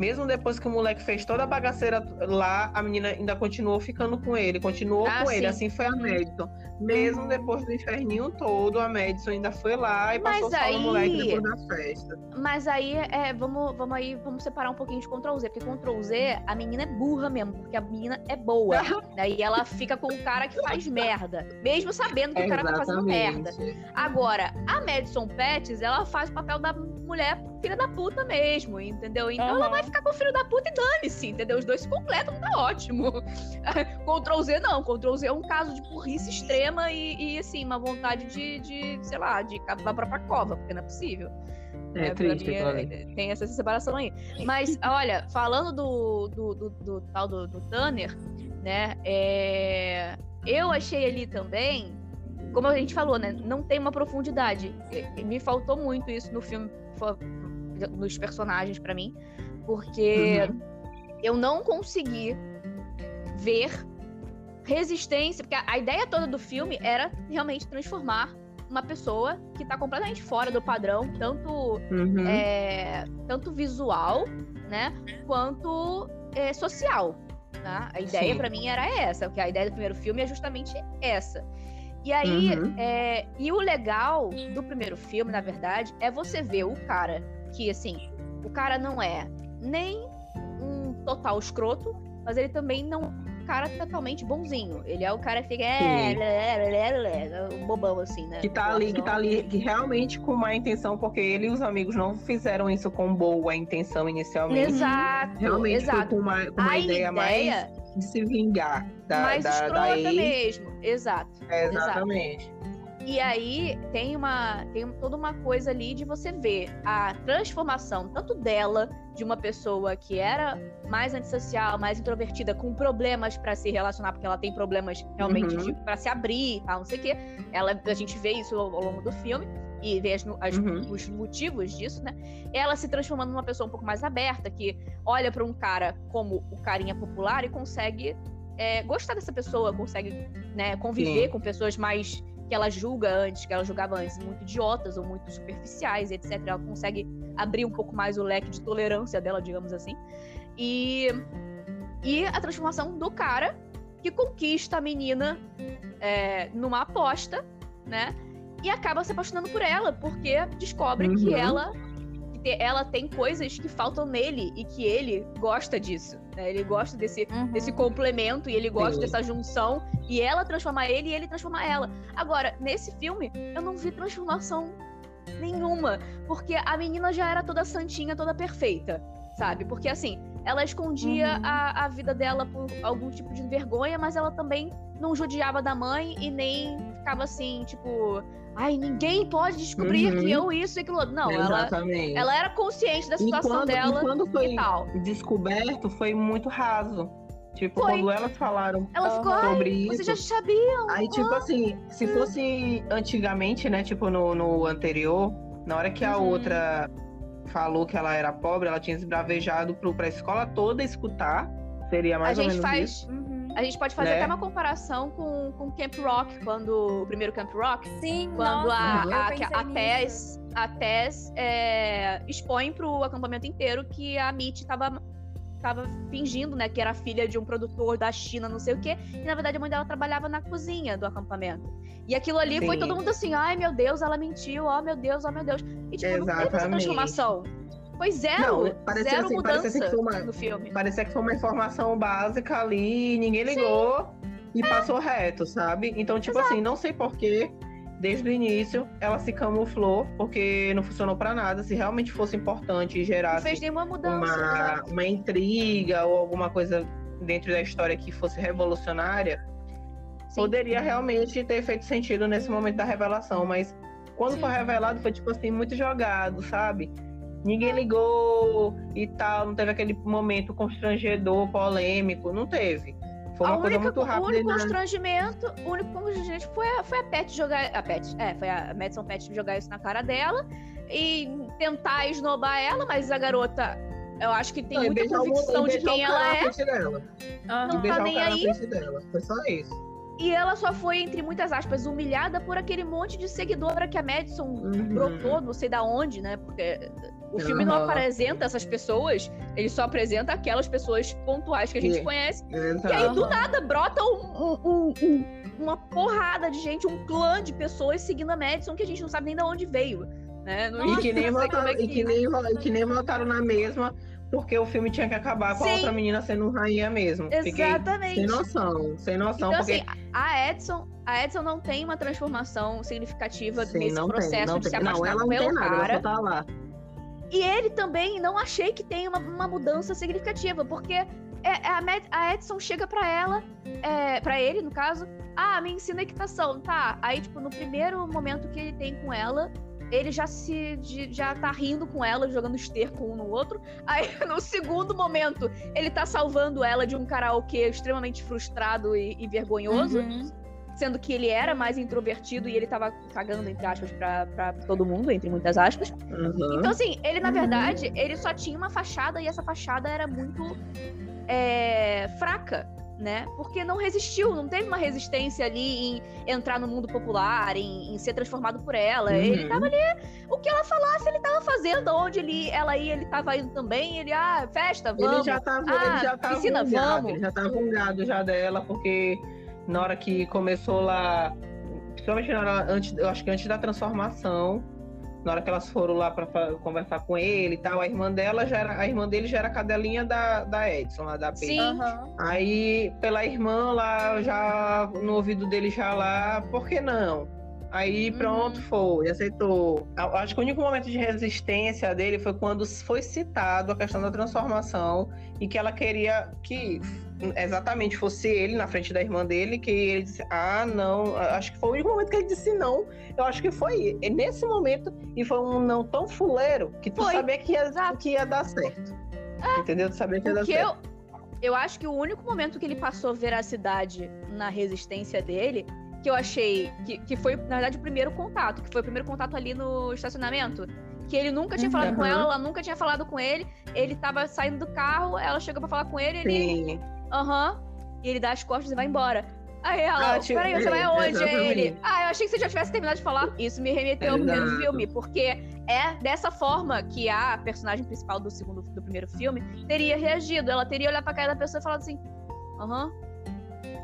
S3: Mesmo depois que o moleque fez toda a bagaceira lá, a menina ainda continuou ficando com ele, continuou
S2: Ah,
S3: com ele.
S2: sim.
S3: Assim foi a. Madison. Mesmo depois do inferninho todo, a Madison ainda foi lá e
S2: Mas
S3: passou só
S2: aí-
S3: no moleque depois da festa.
S2: Mas aí, é, vamos, vamos aí, vamos separar um pouquinho de Ctrl Z, porque Ctrl Z, a menina é burra mesmo, porque a menina é boa. Daí ela fica com o cara que faz merda, mesmo sabendo que o cara tá fazendo merda. Agora, a Madison Pettis, ela faz o papel da mulher filha da puta mesmo, entendeu? Então ela
S4: Aham.
S2: vai ficar com o filho da puta e dane-se, entendeu? Os dois se completam, tá ótimo. Ctrl Z não, Ctrl Z é um caso de burrice extrema e, e, assim, uma vontade de, de, sei lá, de cavar a própria cova, porque não é possível.
S3: É,
S2: É,
S3: triste
S2: é- tem essa separação aí. Mas, olha, falando do, do, do- do tal do, do Tanner, né? é, Eu achei ali também, como a gente falou, né? Não tem uma profundidade. E- Me faltou muito isso no filme, nos personagens pra mim, porque
S3: Uhum.
S2: eu não consegui ver resistência, porque a, ideia toda do filme era realmente transformar uma pessoa que tá completamente fora do padrão, tanto
S3: Uhum.
S2: é, tanto visual, né, quanto é, social. Tá? A ideia pra mim era essa, porque a ideia do primeiro filme é justamente essa. E aí,
S3: Uhum.
S2: é, e o legal do primeiro filme, na verdade, é você ver o cara que, assim, o cara não é nem um total escroto, mas ele também não é um cara totalmente bonzinho. Ele é o cara que fica, é, lé, lé, lé, bobão, assim, né?
S3: Que tá ali, que tá ali, que realmente com má intenção, porque ele e os amigos não fizeram isso com boa intenção inicialmente.
S2: Exato,
S3: Realmente
S2: exato.
S3: com uma, com uma
S2: A
S3: ideia, mais
S2: ideia
S3: de se vingar da,
S2: mais
S3: da,
S2: escrota
S3: da ex.
S2: mesmo. Exato.
S3: É, exatamente.
S2: E aí tem uma tem toda uma coisa ali de você ver a transformação tanto dela de uma pessoa que era mais antissocial, mais introvertida, com problemas pra se relacionar, porque ela tem problemas realmente
S3: Uhum.
S2: para se abrir e tal, não sei o quê. Ela a gente vê isso ao, ao longo do filme e vê as, as-
S3: Uhum.
S2: os motivos disso, né? Ela se transformando numa pessoa um pouco mais aberta, que olha pra um cara como o carinha popular e consegue é, gostar dessa pessoa, consegue né, conviver
S3: Sim.
S2: com pessoas mais que ela julga antes, que ela julgava antes muito idiotas ou muito superficiais, etc. Ela consegue abrir um pouco mais o leque de tolerância dela, digamos assim. E, e a transformação do cara que conquista a menina é, numa aposta, né? E acaba se apaixonando por ela, porque descobre que
S3: Uhum.
S2: ela que ela tem coisas que faltam nele e que ele gosta disso. né? Ele gosta desse,
S4: Uhum.
S2: desse complemento e ele gosta
S3: Sim.
S2: dessa junção e ela transforma ele e ele transforma ela. Agora, nesse filme, eu não vi transformação nenhuma, porque a menina já era toda santinha, toda perfeita, sabe? Porque assim, ela escondia
S4: Uhum.
S2: a, a vida dela por algum tipo de vergonha, mas ela também não judiava da mãe e nem ficava assim, tipo, ai, ninguém pode descobrir
S3: Uhum.
S2: que eu isso e aquilo. Não, ela,
S3: Exatamente.
S2: ela era consciente da
S3: e,
S2: situação
S3: quando,
S2: dela
S3: e quando foi
S2: e tal.
S3: descoberto, foi muito raso. Tipo,
S2: Foi.
S3: quando elas falaram
S2: Ela ficou,
S3: sobre isso.
S2: vocês já sabiam?
S3: Aí, tipo assim, se fosse antigamente, né? Tipo, no, no anterior, na hora que a
S2: Uhum.
S3: outra falou que ela era pobre, ela tinha esbravejado pro, pra escola toda escutar. Seria
S2: A
S3: mais ou
S2: gente
S3: menos
S2: faz.
S3: isso.
S4: Uhum.
S2: A gente pode fazer
S3: Né?
S2: até uma comparação com, com Camp Rock, quando o primeiro Camp Rock,
S4: Sim,
S2: quando
S4: nossa,
S2: a, a, a. Tess, a Tess é, expõe pro acampamento inteiro que a Mitch tava, tava fingindo, né, que era filha de um produtor da China, não sei o quê, e na verdade a mãe dela trabalhava na cozinha do acampamento. E aquilo ali foi
S3: Sim.
S2: todo mundo assim, ai meu Deus, ela mentiu, ó meu Deus, ó meu Deus. E tipo, não teve essa
S3: Exatamente.
S2: transformação. Foi zero,
S3: Não, parecia
S2: zero
S3: assim, parecia assim
S2: mudança
S3: que foi uma-
S2: no filme.
S3: Parecia que foi uma informação básica ali, ninguém ligou e passou reto, sabe? Então, tipo assim, não sei porquê, desde o início, ela se camuflou, porque não funcionou pra nada. Se realmente fosse importante e
S2: Não
S3: gerasse
S2: fez nenhuma mudança.
S3: uma,
S2: exato.
S3: uma intriga ou alguma coisa dentro da história que fosse revolucionária,
S2: Sim.
S3: poderia realmente ter feito sentido nesse momento da revelação, mas quando
S2: Sim.
S3: foi revelado foi tipo assim, muito jogado, sabe? Ninguém ligou e tal, não teve aquele momento constrangedor, polêmico, não teve. Foi uma
S2: A
S3: coisa
S2: única-
S3: muito
S2: O
S3: rápida.
S2: único
S3: e na-
S2: constrangimento, o único constrangimento foi a, foi a Pet jogar. A Pet, é, foi a Madison Pet jogar isso na cara dela e tentar esnobar ela, mas a garota, eu acho que tem
S3: Não,
S2: muita
S3: o-
S2: convicção
S3: e
S2: de quem
S3: o
S2: ela é.
S3: dela. E
S2: Não tá
S3: beijar o
S2: nem
S3: cara
S2: aí.
S3: na frente dela. Foi só isso.
S2: E ela só foi, entre muitas aspas, humilhada por aquele monte de seguidora que a Madison
S3: Uhum.
S2: brotou, não sei da onde, né? Porque o filme não apresenta essas pessoas, ele só apresenta aquelas pessoas pontuais que a gente conhece. E
S3: Exato.
S2: aí, do nada, brota um- um- um- um- uma porrada de gente, um clã de pessoas seguindo a Madison que a gente não sabe nem de onde veio. Né? Não,
S3: E que, nem votaram,
S2: é
S3: e, que nem, vo- e que nem votaram na mesma, porque o filme tinha que acabar com a
S2: Sim.
S3: outra menina sendo rainha mesmo. Fiquei
S2: Exatamente.
S3: sem noção, sem noção,
S2: Então,
S3: porque
S2: assim, a Edson, a Edson não tem uma transformação significativa
S3: Sim,
S2: nesse
S3: não
S2: processo
S3: tem, não
S2: de se
S3: tem. Não,
S2: apaixonar
S3: ela não
S2: pelo
S3: tem nada,
S2: cara.
S3: tá lá.
S2: E ele também não achei que tem uma, uma mudança significativa, porque é- é a, a Edson chega pra ela, é, para ele, no caso, ah, me ensina equitação, tá? Aí, tipo, no primeiro momento que ele tem com ela, ele já se já tá rindo com ela, jogando esterco um no outro. Aí, no segundo momento, ele tá salvando ela de um karaokê extremamente frustrado e, e vergonhoso
S4: Uhum.
S2: sendo que ele era mais introvertido e ele tava cagando, entre aspas, pra, pra todo mundo, entre muitas aspas.
S3: Uhum.
S2: Então, assim, ele, na verdade, ele só tinha uma fachada e essa fachada era muito é, fraca, né? Porque não resistiu, não teve uma resistência ali em entrar no mundo popular, em, em ser transformado por ela.
S3: Uhum.
S2: Ele tava ali, o que ela falasse, ele tava fazendo, onde ele, ela ia, ele tava indo também. Ele, ah, festa, vamos.
S3: Ele já tava,
S2: ah,
S3: ele já tava
S2: piscina,
S3: vungado,
S2: vamos.
S3: ele já tava vungado já dela, porque na hora que começou lá, principalmente na hora, antes, eu acho que antes da transformação, na hora que elas foram lá para conversar com ele e tal, a irmã dela já era, a irmã dele já era a cadelinha da, da Edson, lá da P.
S2: Sim.
S4: Aham.
S3: Aí, pela irmã lá, já no ouvido dele já lá, por que não? Aí pronto,
S2: Uhum.
S3: foi, aceitou. Acho que o único momento de resistência dele foi quando foi citado a questão da transformação e que ela queria que exatamente fosse ele na frente da irmã dele, que ele disse, ah, não, acho que foi o único momento que ele disse não. Eu acho que foi nesse momento, e foi um não tão fuleiro que tu
S2: Foi.
S3: sabia que ia, que ia dar certo. Entendeu? Tu sabia que ia dar
S2: Porque
S3: certo.
S2: eu, eu acho que o único momento que ele passou veracidade na resistência dele, que eu achei que, que foi, na verdade, o primeiro contato, que foi o primeiro contato ali no estacionamento. Que ele nunca tinha falado com
S3: Uhum.
S2: ela, ela nunca tinha falado com ele. Ele tava saindo do carro, ela chegou pra falar com ele, ele. Aham. E ele dá as costas e vai embora. Aí ela,
S3: Ah, tipo,
S2: peraí, você vai
S3: é,
S2: aonde?
S3: Exatamente.
S2: ele, ah, eu achei que você já tivesse terminado de falar. Isso me remeteu ao primeiro filme, porque é dessa forma que a personagem principal do segundo do primeiro filme teria reagido. Ela teria olhado pra cara da pessoa e falado assim: aham,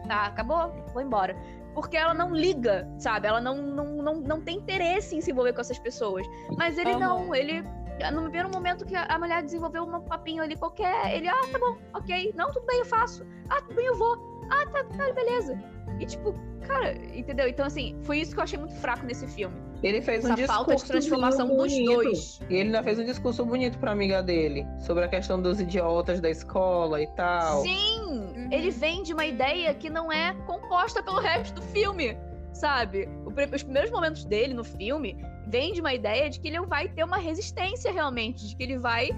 S2: tá, acabou, vou embora. Porque ela não liga, sabe? Ela não, não, não, não tem interesse em se envolver com essas pessoas. Mas ele
S4: Aham.
S2: não, ele. No primeiro momento que a mulher desenvolveu um papinho ali qualquer, ele, ah, tá bom, ok. Não, tudo bem, eu faço. Ah, tudo bem, eu vou. Ah, tá, tá, beleza. E tipo, cara, entendeu? Então, assim, foi isso que eu achei muito fraco nesse filme.
S3: Ele fez um
S2: Essa
S3: discurso
S2: falta de transformação dos dois.
S3: E ele ainda fez um discurso bonito pra amiga dele sobre a questão dos idiotas da escola e tal.
S2: Sim!
S4: Uhum.
S2: Ele vem de uma ideia que não é composta pelo resto do filme, sabe? Os primeiros momentos dele no filme vem de uma ideia de que ele vai ter uma resistência realmente, de que ele vai.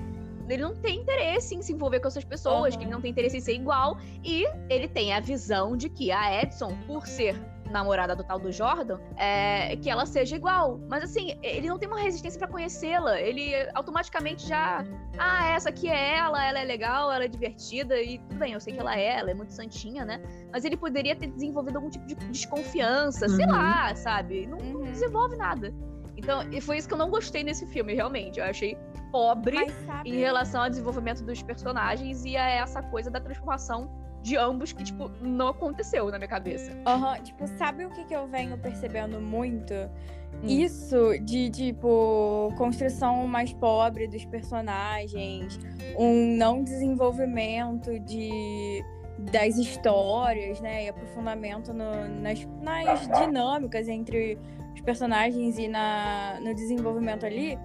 S2: Ele não tem interesse em se envolver com essas pessoas,
S4: Uhum.
S2: que ele não tem interesse em ser igual. E ele tem a visão de que a Edson, por ser namorada do tal do Jordan, é, que ela seja igual. Mas assim, ele não tem uma resistência pra conhecê-la. Ele automaticamente já. Ah, essa aqui é ela, ela é legal, ela é divertida. E tudo bem, eu sei que ela é, ela é muito santinha, né? Mas ele poderia ter desenvolvido algum tipo de desconfiança, sei
S3: Uhum.
S2: lá, sabe? Não, não
S4: Uhum.
S2: desenvolve nada. Então, e foi isso que eu não gostei nesse filme, realmente. Eu achei pobre
S4: Mas sabe,
S2: em relação ao desenvolvimento dos personagens e a essa coisa da transformação de ambos que, tipo, não aconteceu na minha cabeça.
S4: Aham, tipo, sabe o que, que eu venho percebendo muito?
S2: Hum.
S4: Isso de, tipo, construção mais pobre dos personagens, um não desenvolvimento de das histórias, né? E aprofundamento no- nas, nas dinâmicas entre os personagens e na, no desenvolvimento ali.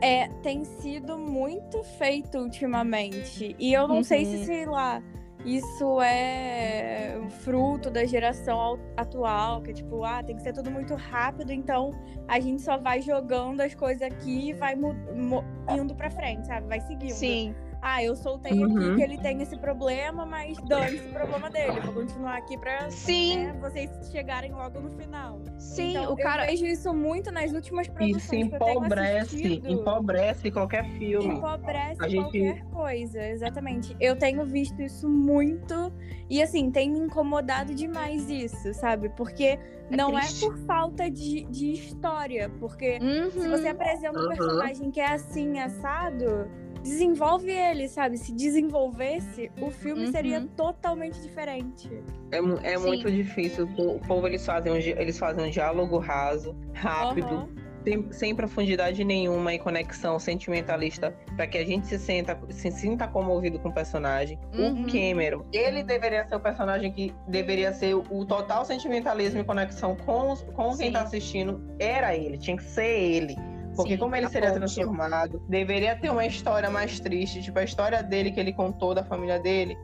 S4: É, tem sido muito feito ultimamente. E eu não sei se,
S2: Uhum.
S4: sei lá, isso é fruto da geração atual, que é tipo, ah, tem que ser tudo muito rápido, então a gente só vai jogando as coisas aqui e vai indo pra frente, sabe? Vai seguindo.
S2: Sim.
S4: Ah, eu soltei
S3: Uhum.
S4: aqui que ele tem esse problema, mas dane-se o problema dele. Vou continuar aqui pra
S2: Sim,
S4: né, vocês chegarem logo no final.
S2: sim,
S4: Então,
S2: o cara.
S4: Eu vejo isso muito nas últimas produções
S3: Isso
S4: que eu tenho
S3: empobrece, empobrece qualquer filme.
S4: Empobrece
S3: A gente-
S4: qualquer coisa, exatamente. Eu tenho visto isso muito e assim, tem me incomodado demais isso, sabe? Porque não
S2: triste.
S4: é por falta de, de história, porque se
S2: Uhum.
S4: você apresenta um
S3: Uhum.
S4: personagem que é assim, assado, desenvolve ele, sabe? Se desenvolvesse, o filme
S2: Uhum.
S4: seria totalmente diferente.
S3: É, é
S2: Sim.
S3: muito difícil. O povo eles fazem um, eles fazem um diálogo raso, rápido,
S4: Aham.
S3: sem, sem profundidade nenhuma e conexão sentimentalista para que a gente se, senta, se sinta comovido com o personagem.
S2: Uhum.
S3: O Cameron, ele deveria ser o personagem que deveria ser o, o total sentimentalismo e conexão com, os- com quem
S2: Sim.
S3: tá assistindo. Era ele, tinha que ser ele. Porque
S2: Sim,
S3: como ele
S2: a
S3: seria transformado, deveria ter uma história mais triste, tipo a história dele que ele contou da família dele.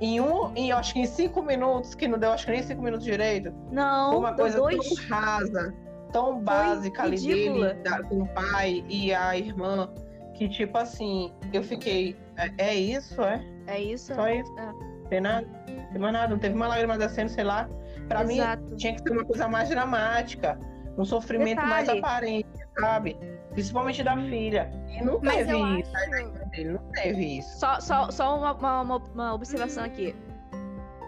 S3: Em um, em, acho que em cinco minutos, que não deu acho que nem cinco minutos direito,
S2: Não,
S3: foi uma coisa
S2: dois.
S3: tão rasa, tão básica ali
S2: ridícula.
S3: dele, da- com o pai e a irmã, que tipo assim, eu fiquei, é, é isso, é?
S2: É isso?
S3: Só isso?
S2: É.
S3: Tem nada? Tem mais nada, não teve uma lágrima descendo, sei lá. Pra mim,
S2: Exato.
S3: tinha que ser uma coisa mais dramática, um sofrimento mais
S2: Detalhe.
S3: aparente, sabe? Principalmente da filha. E não
S4: Mas
S3: teve
S4: eu
S3: isso,
S4: acho.
S3: ele não teve isso.
S2: Só, só, só uma, uma, uma- uma observação aqui.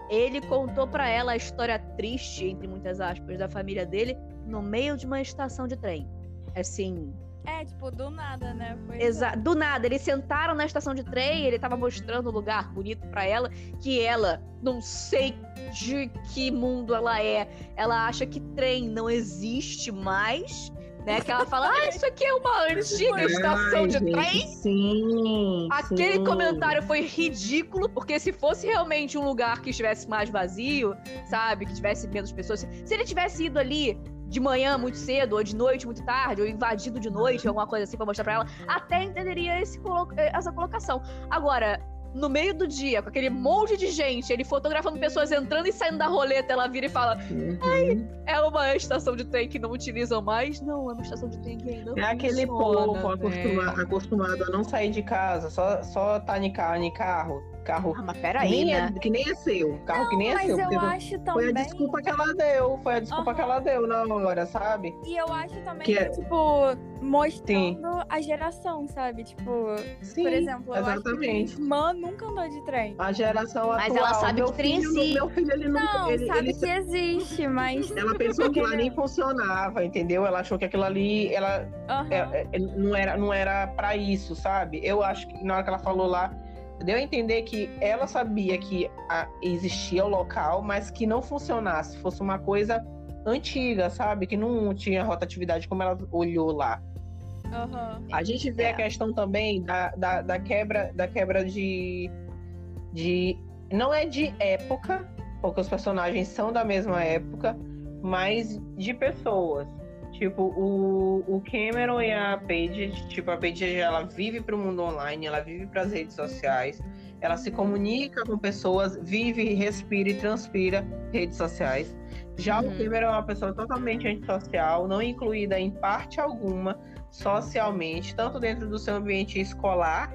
S2: Ele contou pra ela a história triste, entre muitas aspas, da família dele no meio de uma estação de trem. Assim,
S4: É, tipo, do nada, né? Foi
S2: Exa do nada, eles sentaram na estação de trem, ele tava mostrando um lugar bonito pra ela, que ela, não sei de que mundo ela é, ela acha que trem não existe mais, né? Que ela fala, ah, isso aqui é uma antiga estação
S3: Ai,
S2: de
S3: gente,
S2: trem.
S3: Sim.
S2: Aquele
S3: sim.
S2: comentário foi ridículo, porque se fosse realmente um lugar que estivesse mais vazio, sabe, que tivesse menos pessoas, se ele tivesse ido ali de manhã muito cedo, ou de noite muito tarde, ou invadido de noite, alguma coisa assim pra mostrar pra ela, até entenderia esse colo- essa colocação. Agora, no meio do dia, com aquele monte de gente, ele fotografando pessoas entrando e saindo da roleta, ela vira e fala:
S3: Uhum.
S2: é uma estação de trem que não utilizam mais? Não, é uma estação de trem que ainda
S3: É aquele
S2: funciona,
S3: povo acostuma-
S2: né?
S3: acostumado a não sair de casa, só, só tá em carro, carro.
S2: Ah, mas
S3: que
S2: peraí,
S3: nem,
S2: né?
S3: é, que nem é seu. Carro que nem é
S4: Mas
S3: seu.
S4: eu acho
S3: Foi
S4: também.
S3: a desculpa que ela deu. Foi a desculpa
S4: Aham.
S3: que ela deu na hora, sabe?
S4: E eu acho também
S3: Que
S4: que,
S3: é-
S4: tipo, mostrando a geração, sabe? Tipo,
S3: Sim,
S4: por exemplo, eu acho que
S3: exatamente.
S4: minha irmã nunca andou de trem.
S3: A geração
S2: Mas
S3: atual.
S2: ela sabe
S3: meu
S2: que trem existe.
S3: Meu filho, ele nunca.
S4: Não,
S3: ele,
S4: sabe
S3: ele-
S4: que existe, mas.
S3: Ela pensou que lá nem funcionava, entendeu? Ela achou que aquilo ali ela,
S4: Aham.
S3: é- é- não era não era para isso, sabe? Eu acho que na hora que ela falou lá, deu a entender que ela sabia que a- existia o local, mas que não funcionasse, fosse uma coisa antiga, sabe? Que não tinha rotatividade como ela olhou lá.
S4: Aham.
S3: A gente vê
S2: É.
S3: a questão também da, da, da quebra da quebra de, de. Não é de época, porque os personagens são da mesma época, mas de pessoas. Tipo, o, o Cameron e a Paige, tipo, a Paige ela vive para o mundo online, ela vive para as redes sociais, ela se comunica com pessoas, vive, respira e transpira redes sociais. Já o
S2: Uhum.
S3: Cameron é uma pessoa totalmente antissocial, não incluída em parte alguma socialmente, tanto dentro do seu ambiente escolar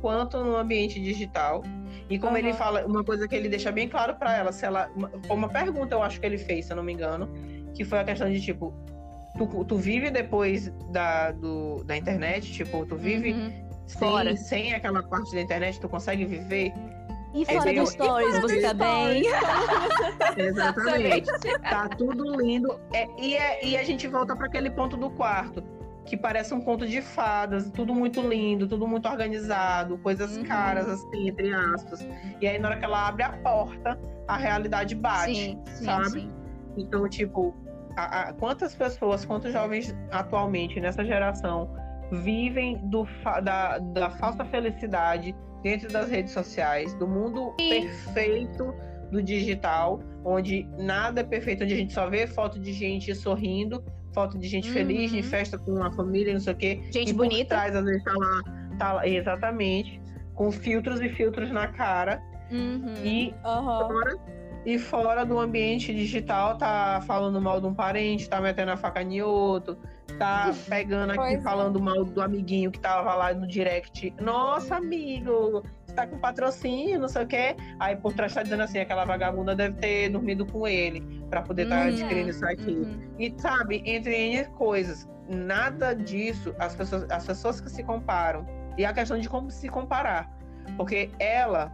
S3: quanto no ambiente digital. E como ele
S4: Aham.
S3: fala, uma coisa que ele deixa bem claro para ela, se ela, uma, uma pergunta eu acho que ele fez, se eu não me engano, que foi a questão de tipo, tu, tu vive depois da, do, da internet, tipo, tu vive
S2: Uhum.
S3: sem,
S2: Fora.
S3: sem aquela parte da internet, tu consegue viver?
S2: E fora
S3: Entendeu?
S2: dos stories, você tá bem?
S3: Exatamente. tá tudo lindo. É, e, é- e a gente volta para aquele ponto do quarto, que parece um conto de fadas, tudo muito lindo, tudo muito organizado, coisas
S2: Uhum.
S3: caras, assim, entre aspas. E aí, na hora que ela abre a porta, a realidade bate.
S2: Sim, sim,
S3: sabe?
S2: sim.
S3: Então, tipo, a- a- quantas pessoas, quantos jovens atualmente nessa geração vivem do da, da falsa felicidade dentro das redes sociais, do mundo perfeito do digital, onde nada é perfeito, onde a gente só vê foto de gente sorrindo, foto de gente feliz,
S2: Uhum.
S3: em festa com a família, não sei o quê.
S2: Gente
S3: e
S2: bonita.
S3: trás, às vezes, tá lá, tá lá, exatamente, com filtros e filtros na cara.
S2: Uhum.
S3: E fora e fora do ambiente digital tá falando mal de um parente, tá metendo a faca em outro, tá pegando aqui
S4: Pois é.
S3: falando mal do amiguinho que tava lá no direct. Nossa, amigo, você tá com patrocínio, não sei o quê. Aí por trás tá dizendo assim, aquela vagabunda deve ter dormido com ele pra poder estar
S2: Uhum.
S3: adquirindo isso aqui.
S2: Uhum.
S3: E sabe, entre N coisas, nada disso, as pessoas, as pessoas que se comparam, e a questão de como se comparar. Porque ela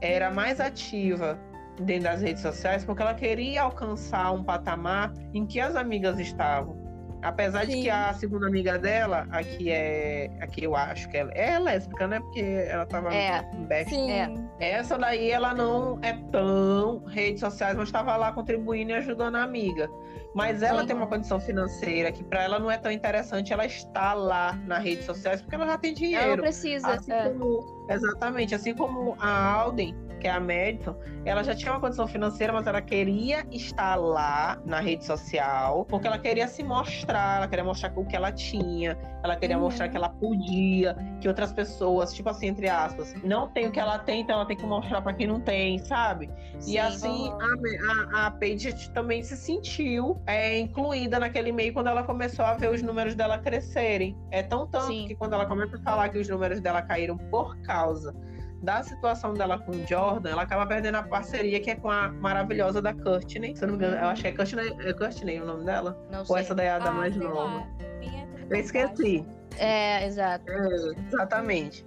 S3: era mais ativa dentro das redes sociais porque ela queria alcançar um patamar em que as amigas estavam. Apesar de
S4: Sim.
S3: que a segunda amiga dela, aqui é. Aqui eu acho que ela é lésbica, né? Porque ela tava
S2: É.
S3: em best
S4: Sim.
S2: É.
S3: essa daí ela não é tão redes sociais, mas estava lá contribuindo e ajudando a amiga. Mas ela
S2: Sim.
S3: tem uma condição financeira que para ela não é tão interessante ela estar lá nas redes sociais porque ela já tem
S2: Ela
S3: dinheiro.
S2: não precisa.
S3: Assim
S2: é.
S3: como, exatamente, assim como a Alden, que é a Madison, ela já tinha uma condição financeira, mas ela queria estar lá na rede social, porque ela queria se mostrar, ela queria mostrar o que ela tinha, ela queria
S4: Uhum.
S3: mostrar que ela podia, que outras pessoas, tipo assim, entre aspas, não tem o que ela tem, então ela tem que mostrar pra quem não tem, sabe?
S2: Sim.
S3: E assim, a, a, a Paige também se sentiu é, incluída naquele meio quando ela começou a ver os números dela crescerem. É tão tanto
S2: Sim.
S3: que quando ela começa a falar que os números dela caíram por causa da situação dela com o Jordan, ela acaba perdendo a parceria que é com a maravilhosa da Courtney. Se eu não me engano, eu acho que é Courtney, é Courtney o nome dela?
S2: Não
S3: Ou
S2: sei.
S3: essa daí é a da
S4: Ah,
S3: mais nova?
S4: é
S3: Eu esqueci.
S2: É, exato.
S3: É, exatamente.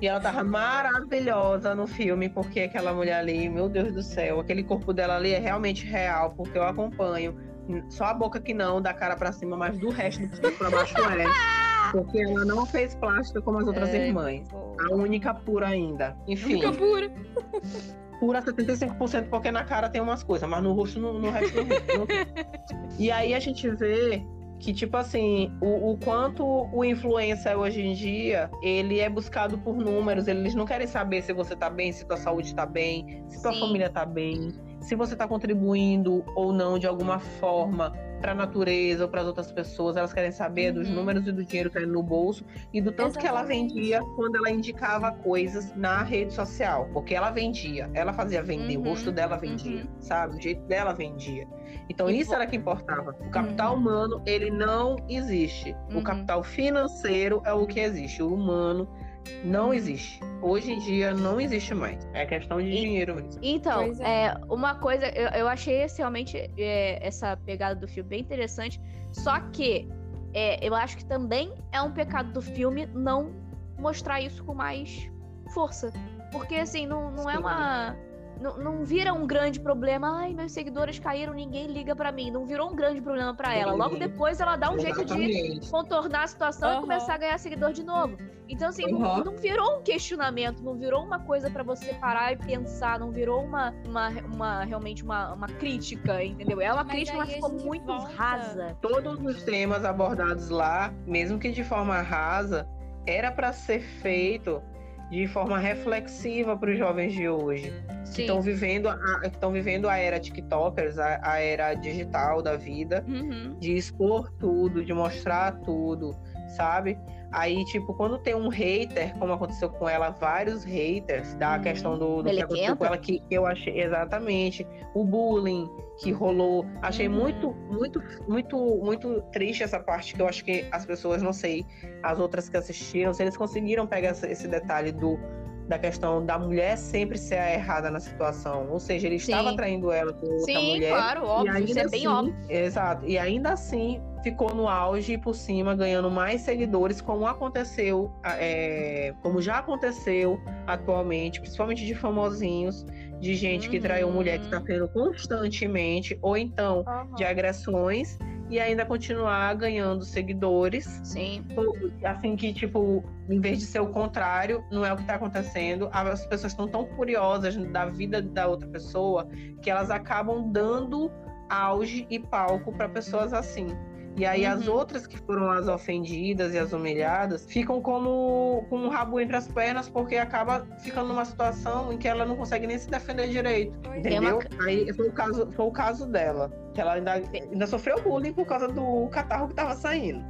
S3: E ela tava maravilhosa no filme, porque aquela mulher ali, meu Deus do céu, aquele corpo dela ali é realmente real, porque eu acompanho. Só a boca que não, da cara pra cima, mas do resto do pescoço pra baixo é. Porque ela não fez plástica como as outras
S2: É,
S3: irmãs.
S2: pô.
S3: A única pura ainda. Enfim,
S2: Fica pura.
S3: pura 75% porque na cara tem umas coisas, mas no rosto, no, no resto do rosto. não. E aí a gente vê que, tipo assim, o, o quanto o influencer hoje em dia, ele é buscado por números, eles não querem saber se você tá bem, se tua saúde tá bem, se tua
S2: Sim.
S3: família tá bem, se você tá contribuindo ou não de alguma forma para a natureza ou para as outras pessoas, elas querem saber dos
S2: Uhum.
S3: números e do dinheiro caindo no bolso e do tanto que ela
S4: Exatamente.
S3: vendia quando ela indicava coisas na rede social, porque ela vendia, ela fazia vender,
S2: Uhum,
S3: o rosto dela vendia,
S2: uhum.
S3: sabe? O jeito dela vendia. Então
S2: E
S3: isso
S2: vo-
S3: era que importava. O capital
S2: Uhum.
S3: humano, ele não existe.
S2: Uhum.
S3: O capital financeiro é o que existe. O humano não existe. Hoje em dia não existe mais. É questão de
S2: E-
S3: dinheiro mesmo.
S2: Então,
S4: Pois
S2: é. uma coisa, eu, eu achei realmente é, essa pegada do filme bem interessante. Só que é, eu acho que também é um pecado do filme não mostrar isso com mais força. Porque, assim, não, não é uma. Não, não vira um grande problema. Ai, meus seguidores caíram, ninguém liga pra mim. Não virou um grande problema pra ela. Logo
S3: Sim.
S2: depois ela dá um jeito de
S3: Exatamente.
S2: contornar a situação e
S4: Aham.
S2: começar a ganhar seguidor de novo. Então, assim, não,
S3: Aham.
S2: não virou um questionamento, não virou uma coisa pra você parar e pensar, não virou uma, uma, uma- realmente uma, uma crítica, entendeu? É uma
S4: Mas
S2: crítica, mas ficou muito
S4: volta-
S2: rasa.
S3: Todos os temas abordados lá, mesmo que de forma rasa, era para ser feito de forma reflexiva para os jovens de hoje. que
S2: Sim.
S3: estão vivendo a, que estão vivendo a era TikTokers, a, a era digital da vida,
S2: Uhum.
S3: de expor tudo, de mostrar tudo, sabe? Aí, tipo, quando tem um hater, como aconteceu com ela, vários haters da questão do, do que aconteceu com ela, que eu achei exatamente o bullying que rolou. Achei muito, muito, muito, muito triste essa parte que eu acho que as pessoas, não sei, as outras que assistiram, se eles conseguiram pegar esse, detalhe do da questão da mulher sempre ser a errada na situação. Ou seja, ele estava
S2: Sim.
S3: traindo ela com outra
S2: Sim,
S3: mulher.
S2: claro, óbvio,
S3: e
S2: isso
S3: ainda
S2: é bem
S3: assim,
S2: óbvio.
S3: Exato. E ainda assim ficou no auge e por cima, ganhando mais seguidores, como aconteceu, é, como já aconteceu atualmente, principalmente de famosinhos, de gente que traiu mulher que está
S2: Uhum.
S3: tendo constantemente, ou então
S4: Aham.
S3: de agressões, e ainda continuar ganhando seguidores.
S2: Sim.
S3: Assim que, tipo, em vez de ser o contrário, não é o que está acontecendo. As pessoas estão tão curiosas da vida da outra pessoa que elas acabam dando auge e palco para pessoas assim. E aí as
S2: Uhum.
S3: outras que foram as ofendidas e as humilhadas ficam como com um rabo entre as pernas porque acaba ficando numa situação em que ela não consegue nem se defender direito.
S4: É.
S2: Tem uma
S3: Entendeu? Aí foi o caso, foi o caso dela. Que ela ainda, ainda sofreu bullying por causa do catarro que tava saindo.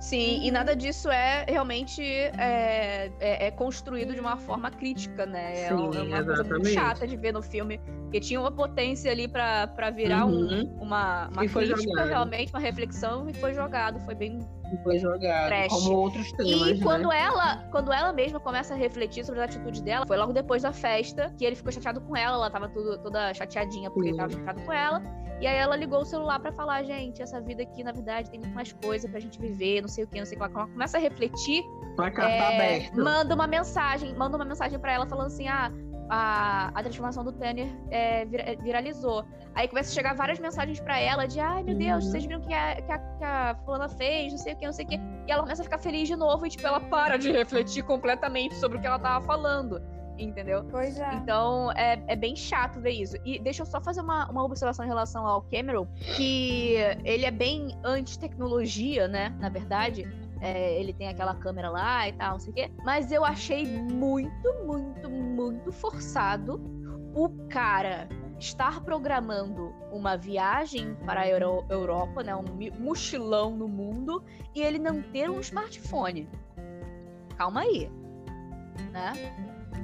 S2: Sim, e
S4: Uhum.
S2: nada disso é realmente é, é- é construído de uma forma crítica, né? É,
S3: Sim,
S2: uma coisa muito
S3: exatamente.
S2: chata de ver no filme, porque tinha uma potência ali pra virar um-
S3: Uhum.
S2: uma, uma
S3: E foi
S2: crítica, realmente, uma reflexão, e foi jogado, foi bem
S3: E foi jogado.
S2: Trash.
S3: Como outros temas,
S2: E
S3: né?
S2: quando ela, quando ela mesma começa a refletir sobre as atitudes dela, foi logo depois da festa que ele ficou chateado com ela, ela tava tudo, toda chateadinha porque ele tava
S3: Sim.
S2: chateado com ela. E aí ela ligou o celular pra falar, gente, essa vida aqui, na verdade, tem muito mais coisa pra gente viver, não sei o que, não sei o que. Ela começa a refletir,
S3: Com a carta
S2: é,
S3: aberta.
S2: manda uma mensagem, manda uma mensagem pra ela falando assim, ah, a, a transformação do Tanner é, vira- viralizou. Aí começa a chegar várias mensagens pra ela de, ai meu Deus,
S3: Uhum.
S2: vocês viram o que a, que, a, que a fulana fez, não sei o que, não sei o que. E ela começa a ficar feliz de novo e, tipo, ela para de refletir completamente sobre o que ela tava falando. Entendeu?
S4: Pois é.
S2: Então é, é bem chato ver isso. E deixa eu só fazer uma, uma observação em relação ao Cameron, que ele é bem anti-tecnologia, né? Na verdade. É, ele tem aquela câmera lá e tal, não sei o quê. Mas eu achei muito, muito, muito forçado o cara estar programando uma viagem para a Euro- Europa, né? Um mochilão no mundo, e ele não ter um smartphone. Calma aí. Né?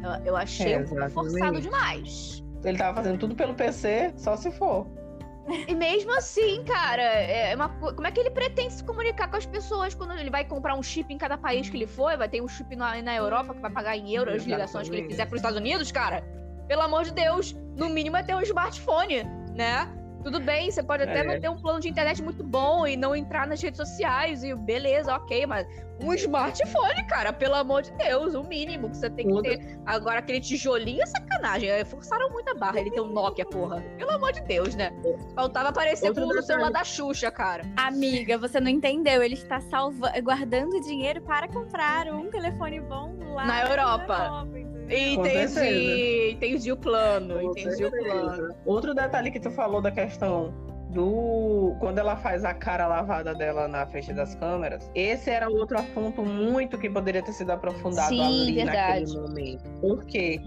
S2: Eu, eu achei
S3: É,
S2: um pouco forçado demais.
S3: Ele tava fazendo tudo pelo PC, só se for.
S2: E mesmo assim, cara, é uma co- como é que ele pretende se comunicar com as pessoas quando ele vai comprar um chip em cada país que ele for? Vai ter um chip na, na Europa que vai pagar em euros as ligações que ele fizer para os Estados Unidos, cara? Pelo amor de Deus, no mínimo é ter um smartphone, né? Tudo bem, você pode até
S3: É.
S2: não ter um plano de internet muito bom e não entrar nas redes sociais e beleza, ok, mas um smartphone, cara, pelo amor de Deus, o mínimo que você tem que ter. Agora, aquele tijolinho é sacanagem. é, Forçaram muito a barra ele ter um Nokia, porra. Pelo amor de Deus, né? Faltava aparecer
S3: Outro
S2: com o
S3: detalhe.
S2: celular da Xuxa, cara.
S4: Amiga, você não entendeu. Ele está salva... guardando dinheiro para comprar um telefone bom lá
S2: Na Europa.
S4: entendeu?
S2: Entendi, entendi o plano,
S3: Com
S2: entendi o plano.
S3: certeza. Outro detalhe que tu falou da questão do quando ela faz a cara lavada dela na frente das câmeras, esse era outro assunto muito que poderia ter sido aprofundado
S2: Sim,
S3: ali
S2: verdade.
S3: naquele momento. Porque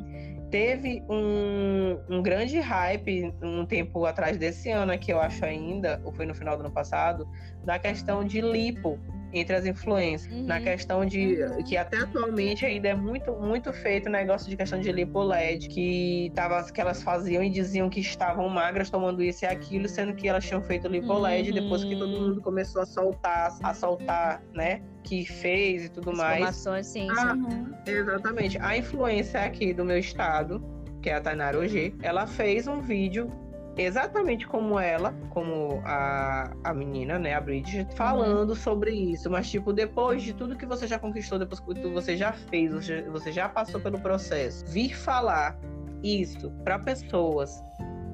S3: teve um, um grande hype um tempo atrás desse ano aqui, eu acho ainda, ou foi no final do ano passado, da questão de lipo entre as influências.
S2: Uhum.
S3: Na questão de que até atualmente ainda é muito, muito feito o negócio de questão de lipo LED, que, tava, que elas faziam e diziam que estavam magras tomando isso e aquilo, sendo que elas tinham feito lipo LED depois que todo
S2: Uhum.
S3: mundo começou a soltar, a soltar, né? Que fez e tudo mais.
S2: Informações, sim,
S3: Ah.
S4: Uhum.
S3: Exatamente. A influência aqui do meu estado, que é a Tainara OG, ela fez um vídeo exatamente como ela, como a, a menina, né, a Bridget, falando sobre isso. Mas, tipo, depois de tudo que você já conquistou, depois que tu- você já fez, você, você já passou pelo processo, vir falar isso para pessoas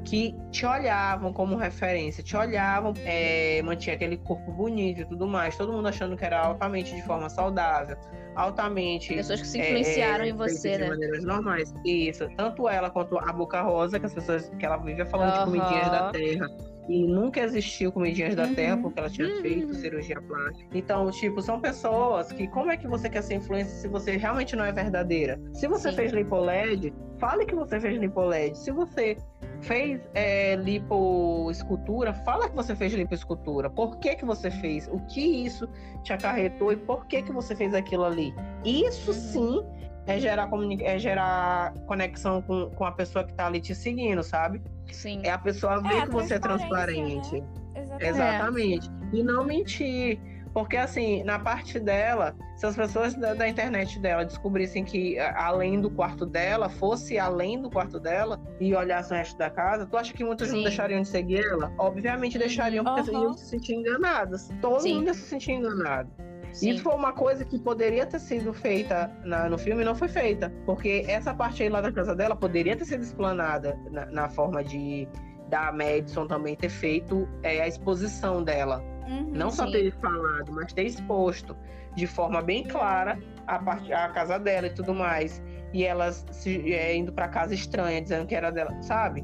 S3: que te olhavam como referência, te olhavam, é, mantinha aquele corpo bonito e tudo mais, todo mundo achando que era altamente de forma saudável, altamente
S2: Pessoas que se
S3: é,
S2: influenciaram
S3: é,
S2: em você,
S3: feito
S2: né?
S3: De maneiras normais. Isso. Tanto ela quanto a Boca Rosa, que as pessoas que ela vivia falando de
S2: Aham.
S3: comidinhas da terra. E nunca existiu comidinhas da
S4: Uhum.
S3: terra, porque ela tinha
S2: Uhum.
S3: feito cirurgia plástica. Então, tipo, são pessoas que, como é que você quer ser influência se você realmente não é verdadeira? Se você
S2: Sim.
S3: fez lipoled, fale que você fez lipoled. Se você fez é, lipoescultura, fala que você fez lipoescultura. Por que que você fez? O que isso te acarretou e por que que você fez aquilo ali? Isso
S2: Uhum.
S3: sim é gerar, é gerar conexão com, com a pessoa que tá ali te seguindo, sabe?
S2: Sim.
S3: É a pessoa ver
S4: a
S3: que você é
S4: transparência,
S3: transparente.
S4: Exatamente.
S3: Exatamente. E não mentir. Porque, assim, na parte dela, se as pessoas da, da internet dela descobrissem que além do quarto dela, fosse além do quarto dela e olhassem o resto da casa, tu acha que muitas não
S2: Sim.
S3: deixariam de seguir ela? Obviamente
S2: Uhum.
S3: deixariam, porque
S4: Aham.
S3: iam se sentir enganadas. Todo
S2: Sim.
S3: mundo ia se sentir enganado.
S2: Sim.
S3: Isso foi uma coisa que poderia ter sido feita na- no filme e não foi feita. Porque essa parte aí lá da casa dela poderia ter sido explanada na, na forma de da Madison também ter feito é, a exposição dela.
S4: Uhum.
S3: Não só
S2: Sim.
S3: ter falado, mas ter exposto de forma bem clara a, parte, a casa dela e tudo mais. E elas se- é, indo para casa estranha, dizendo que era dela, sabe?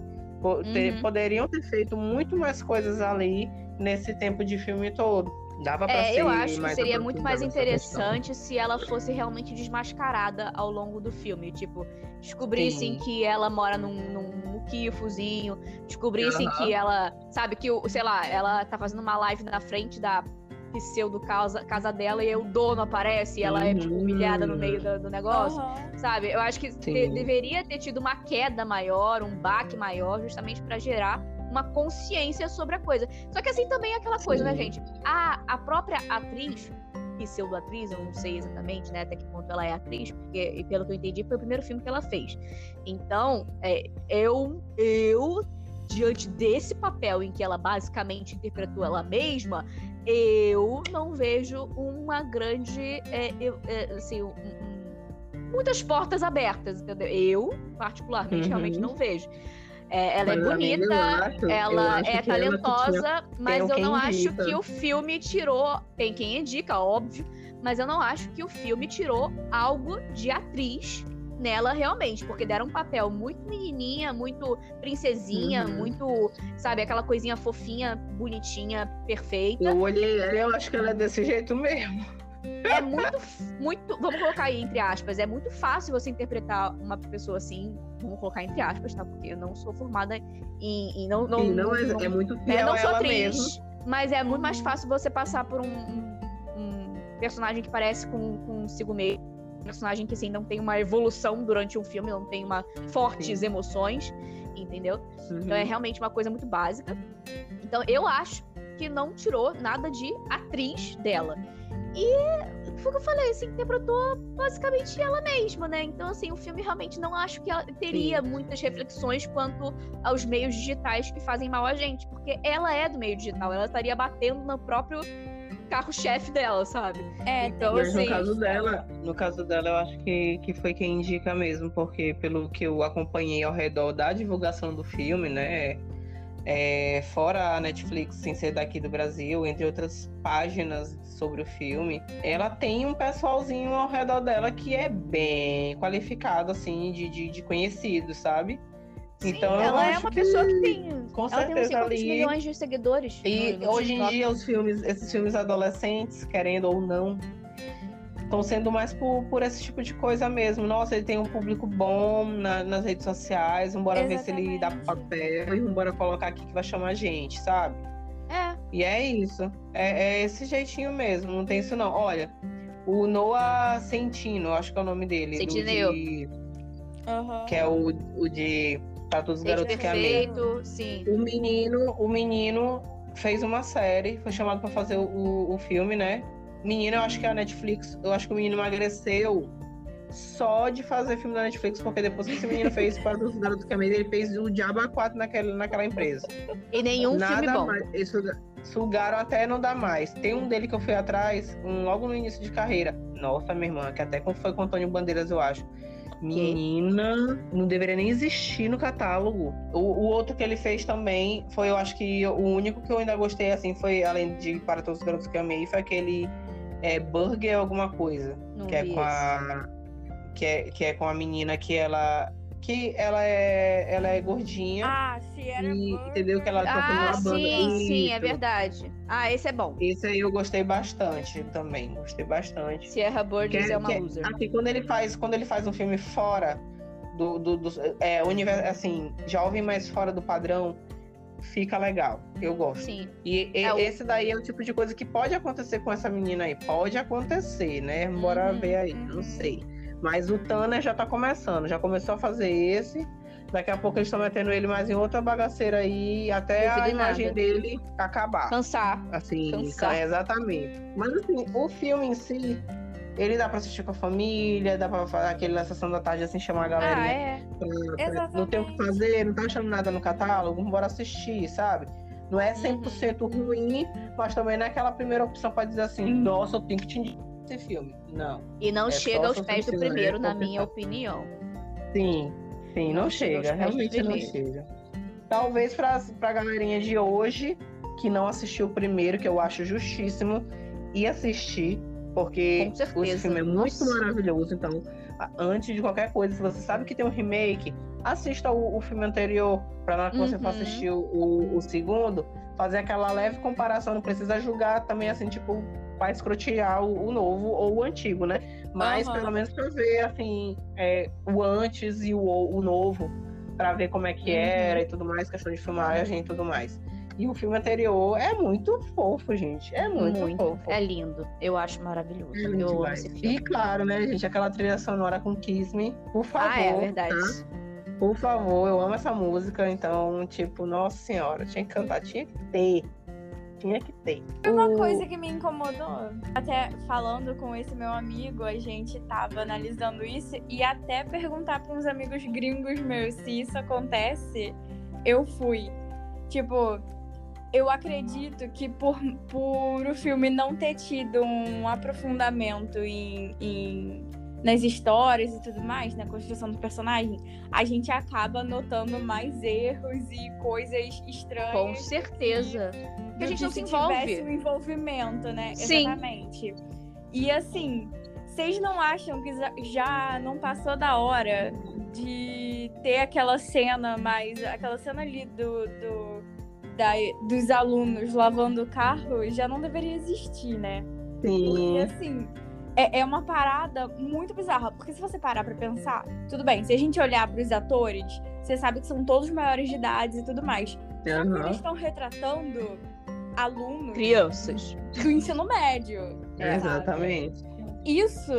S3: Ter-
S2: Uhum.
S3: Poderiam ter feito muito mais coisas ali nesse tempo de filme todo. Dava pra
S2: É,
S3: ser
S2: eu acho que seria muito mais interessante se ela fosse realmente desmascarada ao longo do filme. Tipo, descobrissem
S3: Sim.
S2: que ela mora num, num muquifozinho, descobrissem
S3: Aham.
S2: que ela, sabe, que, o- sei lá, ela tá fazendo uma live na frente da pseudo casa, casa dela e aí o dono aparece e ela é, tipo,
S3: Uhum.
S2: humilhada no meio do, do negócio.
S4: Aham.
S2: Sabe? Eu acho que te- deveria ter tido uma queda maior, um baque maior, justamente pra gerar uma consciência sobre a coisa. Só que assim também é aquela coisa, né,
S3: Sim.
S2: gente? A, a própria atriz, pseudo-atriz, eu não sei exatamente, né, até que ponto ela é atriz, porque e pelo que eu entendi foi o primeiro filme que ela fez. Então, é, eu, eu, diante desse papel em que ela basicamente interpretou ela mesma, eu não vejo uma grande, é, eu- é, assim, um- um- muitas portas abertas, entendeu? Eu, particularmente,
S3: Uhum.
S2: realmente não vejo. É, ela é
S3: Mas, amiga,
S2: bonita,
S3: acho-
S2: ela
S3: acho
S2: é
S3: que
S2: talentosa, mas eu não acho
S3: indica.
S2: que o filme tirou. Tem quem indica, óbvio, mas eu não acho que o filme tirou algo de atriz nela realmente, porque deram um papel muito menininha, muito princesinha,
S3: Uhum.
S2: muito, sabe, aquela coisinha fofinha, bonitinha, perfeita.
S3: Eu olhei ela eu acho que ela é desse jeito mesmo.
S2: É muito, muito, vamos colocar aí entre aspas, é muito fácil você interpretar uma pessoa assim, vamos colocar entre aspas, tá? Porque eu não sou formada em, em não, não,
S3: Sim, não, é,
S2: não-
S3: é muito
S2: é,
S3: fiel
S2: não
S3: a
S2: sou atriz,
S3: mesmo.
S2: mas é muito mais
S4: Uhum.
S2: fácil você passar por um, um- um personagem que parece com consigo mesmo. Um personagem que assim não tem uma evolução durante um filme, não tem uma fortes
S3: Sim.
S2: emoções, entendeu? Então é
S3: Uhum.
S2: realmente uma coisa muito básica. Então eu acho que não tirou nada de atriz dela. E foi o que eu falei, se interpretou basicamente ela mesma, né? Então, assim, o filme realmente não acho que ela teria
S3: Sim.
S2: muitas reflexões quanto aos meios digitais que fazem mal a gente, porque ela é do meio digital, ela estaria batendo no próprio carro-chefe dela, sabe?
S4: É,
S2: Então,
S3: Mas
S2: assim,
S3: no caso dela, no caso dela, eu acho que, que foi quem indica mesmo, porque pelo que eu acompanhei ao redor da divulgação do filme, né? É, fora a Netflix, sem ser daqui do Brasil, entre outras páginas sobre o filme, ela tem um pessoalzinho ao redor dela que é bem qualificado, assim, de, de, de conhecido, sabe? então eu
S2: ela é uma
S3: que,
S2: pessoa que tem.
S3: com
S2: ela tem
S3: certeza
S2: quantos
S3: ali.
S2: milhões de seguidores.
S3: E
S2: no- no
S3: hoje em dia os filmes, esses filmes adolescentes, querendo ou não, estão sendo mais por, por esse tipo de coisa mesmo. Nossa, ele tem um público bom na- nas redes sociais, vambora ver se ele dá papel e vambora colocar aqui que vai chamar a gente, sabe?
S2: É.
S3: E é isso. É, é esse jeitinho mesmo, não tem isso não. Olha, o Noah Centino, acho que é o nome dele. do
S2: Centineo.
S3: de-
S4: Aham.
S3: que é o, o de Pra Todos os Garotos que Amei.
S2: perfeito, sim.
S3: O menino, o menino fez uma série, foi chamado pra fazer o, o filme, né? Menino, eu acho que é a Netflix, eu acho que o menino emagreceu só de fazer filme da Netflix, porque depois que esse menino fez para os garotos que amei, ele fez o Diabo 4 naquela, naquela empresa.
S2: E nenhum
S3: Nada
S2: filme bom.
S3: mais. Eles sugaram até não dá mais. Tem um dele que eu fui atrás, um, logo no início de carreira. Nossa, minha irmã, que até foi com o Antônio Bandeiras, eu acho. Menina, não deveria nem existir no catálogo. O, o outro que ele fez também foi, eu acho que o único que eu ainda gostei, assim, foi, além de Para Todos os Garotos que eu amei, foi aquele é, Burger alguma coisa.
S2: Não
S3: que é com a. Que é, que é com a menina que ela. Que ela é. Ela é gordinha.
S4: Ah, se era
S3: e,
S4: burger.
S3: entendeu? Que ela tá
S2: Ah,
S3: uma banda.
S2: sim, sim, é verdade. Ah, esse é bom.
S3: Esse aí eu gostei bastante também. Gostei bastante.
S2: Sierra Burgess
S3: Que-
S2: é uma
S3: que-
S2: loser.
S3: Assim, quando ele faz, quando ele faz um filme fora do, do, do é, universo, assim, jovem, mas fora do padrão, fica legal. Eu gosto.
S2: Sim.
S3: E, e-
S2: É o-
S3: esse daí é o tipo de coisa que pode acontecer com essa menina aí. Pode acontecer, né? Bora
S4: Uhum,
S3: ver aí, não sei. Mas o Tanner já tá começando, já começou a fazer esse. Daqui a pouco eles estão metendo ele mais em outra bagaceira aí, até a imagem
S2: nada.
S3: dele acabar.
S2: Cansar.
S3: Assim,
S2: Cansar.
S3: é, exatamente. Mas assim, o filme em si, ele dá pra assistir com a família, dá pra fazer aquele na sessão da tarde, assim, chamar a
S2: Ah,
S3: galerinha.
S2: é.
S3: pra- pra- não tem o que fazer, não tá achando nada no catálogo, bora assistir, sabe? Não é 100% ruim, mas também não é aquela primeira opção pra dizer assim,
S4: Hum.
S3: nossa, eu tenho que te indicar esse filme. Não.
S2: E não
S3: É
S2: chega aos pés do primeiro,
S3: né?
S2: na minha opinião.
S3: Sim, sim, não,
S2: Não chega
S3: chega, realmente não chega. Talvez pra, pra galerinha de hoje, que não assistiu o primeiro, que eu acho justíssimo, e assistir, porque esse filme é muito
S2: Nossa.
S3: maravilhoso. Então, antes de qualquer coisa, se você sabe que tem um remake, assista o, o filme anterior, pra na hora que você for
S2: Uhum.
S3: assistir o, o- o segundo, fazer aquela leve comparação, não precisa julgar também, assim, tipo, pra escrotear o, o novo ou o antigo, né? Mas
S4: Aham.
S3: pelo menos pra ver, assim, é, o antes e o, o novo, pra ver como é que
S2: Uhum.
S3: era e tudo mais, questão de filmagem e tudo mais. E o filme anterior é muito fofo, gente. É muito,
S2: Muito.
S3: fofo.
S2: É lindo. Eu acho maravilhoso.
S3: É lindo
S2: eu amo
S3: demais.
S2: esse filme.
S3: E claro, né, gente, aquela trilha sonora com Kiss Me, por favor.
S2: ah, é verdade.
S3: tá? Por favor, eu amo essa música, então, tipo, nossa senhora, tinha que cantar, tinha que ter. Tinha que ter.
S4: Uma
S3: O-
S4: coisa que me incomodou, até falando com esse meu amigo, a gente tava analisando isso e até perguntar para uns amigos gringos meus se isso acontece, eu fui. Tipo, eu acredito que por, por o filme não ter tido um aprofundamento em, em- nas histórias e tudo mais, na construção do personagem, a gente acaba notando mais erros e coisas estranhas.
S2: Com certeza. Porque a gente não se envolve.
S4: tivesse um envolvimento, né?
S2: Sim.
S4: Exatamente. E assim, vocês não acham que já- já não passou da hora de ter aquela cena mais. aquela cena ali do. do- da- dos alunos lavando o carro já não deveria existir, né? Porque
S3: Sim.
S4: assim, é, é uma parada muito bizarra. Porque se você parar pra pensar, tudo bem, se a gente olhar pros atores, você sabe que são todos maiores de idade e tudo mais. Só que
S3: Aham.
S4: eles estão retratando alunos
S2: Crianças.
S4: do ensino médio. sabe?
S3: Exatamente.
S4: Isso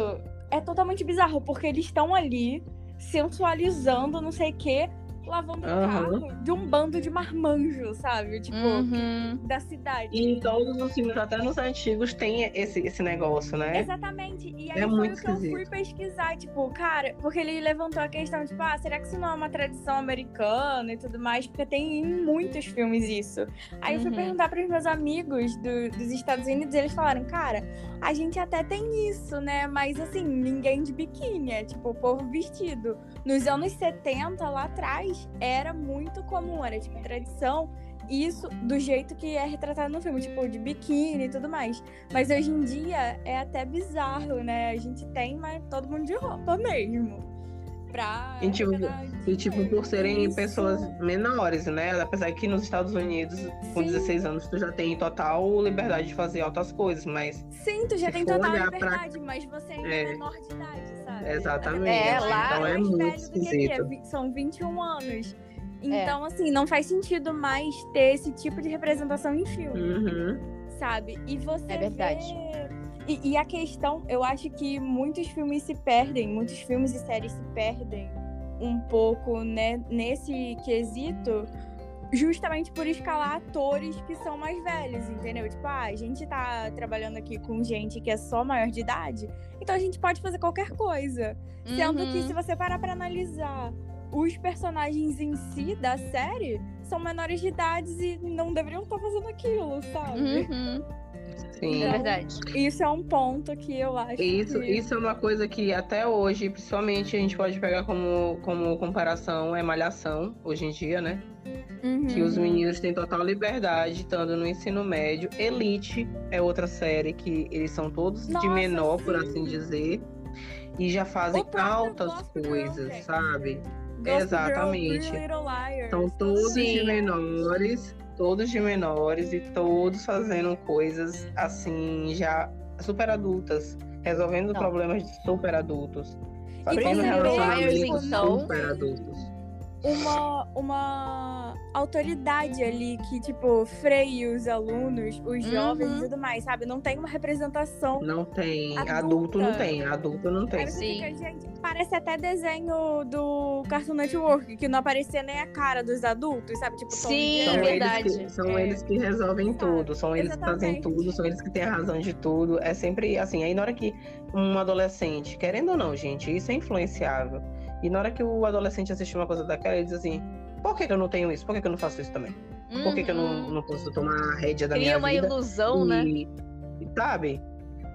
S4: é totalmente bizarro, porque eles estão ali sensualizando não sei o quê lavando o
S3: Aham.
S4: carro de um bando de marmanjos, sabe? Tipo,
S2: Uhum.
S4: da cidade.
S3: E em todos os filmes, até nos antigos, tem esse, esse negócio, né?
S4: Exatamente. E aí
S3: É
S4: foi
S3: muito
S4: o que eu fui pesquisar, tipo, cara, porque ele levantou a questão, tipo, ah, será que isso não é uma tradição americana e tudo mais? Porque tem em muitos filmes isso. Aí eu fui
S2: Uhum.
S4: perguntar pros meus amigos do- dos Estados Unidos e eles falaram, cara, a gente até tem isso, né? Mas assim, ninguém de biquíni, é tipo o povo vestido. Nos anos 70, lá atrás, era muito comum, era tipo tradição. Isso do jeito que é retratado no filme, tipo, de biquíni e tudo mais. Mas hoje em dia é até bizarro, né? A gente tem, mas todo mundo de roupa mesmo. Pra.
S3: E, tipo, E, tipo, por serem
S4: Isso.
S3: pessoas menores, né? Apesar que nos Estados Unidos, com
S4: Sim.
S3: 16 anos, tu já tem total liberdade de fazer outras coisas, mas
S4: Sim, tu já tem total
S3: olhar pra-
S4: liberdade, mas você ainda é
S3: É.
S4: menor de idade, sabe?
S3: Exatamente.
S2: É, lá-
S3: Então é
S4: mais
S3: muito
S4: velho do que aqui, é
S3: esquisito.
S4: são 21 anos.
S2: É.
S4: Então, assim, não faz sentido mais ter esse tipo de representação em filme.
S3: Uhum.
S4: sabe? E você
S2: É verdade.
S4: vê- E, e a questão, eu acho que muitos filmes se perdem, muitos filmes e séries se perdem um pouco, né, nesse quesito, justamente por escalar atores que são mais velhos, entendeu? Tipo, ah, a gente tá trabalhando aqui com gente que é só maior de idade, então a gente pode fazer qualquer coisa. Sendo que
S2: Uhum.
S4: se você parar pra analisar os personagens em si da série são menores de idade e não deveriam estar fazendo aquilo, sabe?
S2: Uhum.
S3: Sim.
S2: É verdade.
S4: Isso é um ponto que eu acho
S3: Isso,
S4: que...
S3: isso é uma coisa que até hoje, principalmente, a gente pode pegar como, como comparação, é malhação, hoje em dia, né?
S4: Uhum.
S3: Que os meninos têm total liberdade, estando no ensino médio. Elite é outra série que eles são todos de
S4: Nossa,
S3: menor, por
S4: sim.
S3: assim dizer. E já fazem altas
S4: Girl,
S3: coisas, sabe? Exatamente.
S4: Girl, Pretty Little Liars.
S3: São todos de
S2: Sim.
S3: menores, todos de menores e todos fazendo coisas assim, já super adultas, resolvendo
S2: Não.
S3: problemas de super adultos.
S4: E
S3: Fazendo relacionamentos
S2: então,
S3: super adultos.
S4: Uma, uma autoridade ali que, tipo, freia os alunos, os jovens
S2: Uhum.
S4: e tudo mais, sabe? Não tem uma representação.
S3: Não tem,
S4: Adulta.
S3: adulto não tem, adulto não tem.
S4: Fica, gente, parece até desenho do Cartoon Network, que não aparecia nem a cara dos adultos, sabe? Tipo,
S2: Sim,
S3: São,
S4: Jerry.
S2: verdade.
S3: eles que, são
S4: É.
S3: eles que resolvem
S4: Sabe?
S3: tudo, são eles que fazem
S4: Exatamente.
S3: tudo, são eles que têm a razão de tudo. É sempre assim. Aí na hora que um adolescente, querendo ou não, gente, isso é influenciável. E na hora que o adolescente assiste uma coisa daquela, ele diz assim: por que, que eu não tenho isso? Por que, que eu não faço isso também? Por que, que eu não,
S2: Uhum.
S3: não posso tomar a rédea da
S2: Cria
S3: minha
S2: uma
S3: vida?
S2: ilusão, né?
S3: E, e, sabe?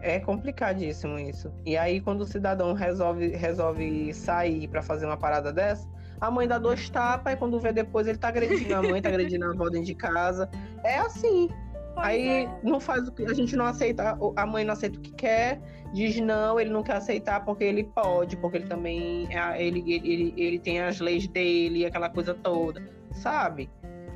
S3: É complicadíssimo isso. E aí, quando o cidadão resolve, resolve sair pra fazer uma parada dessa, a mãe dá dois tapas, e quando vê depois, ele tá agredindo a mãe, tá agredindo a avó dentro de casa. É assim.
S4: Pois
S3: aí
S4: é.
S3: não faz o que. A gente não aceita, a mãe não aceita o que quer, diz não, ele não quer aceitar porque ele pode, porque ele também. é- Ele, ele, ele, tem as leis dele, aquela coisa toda, sabe?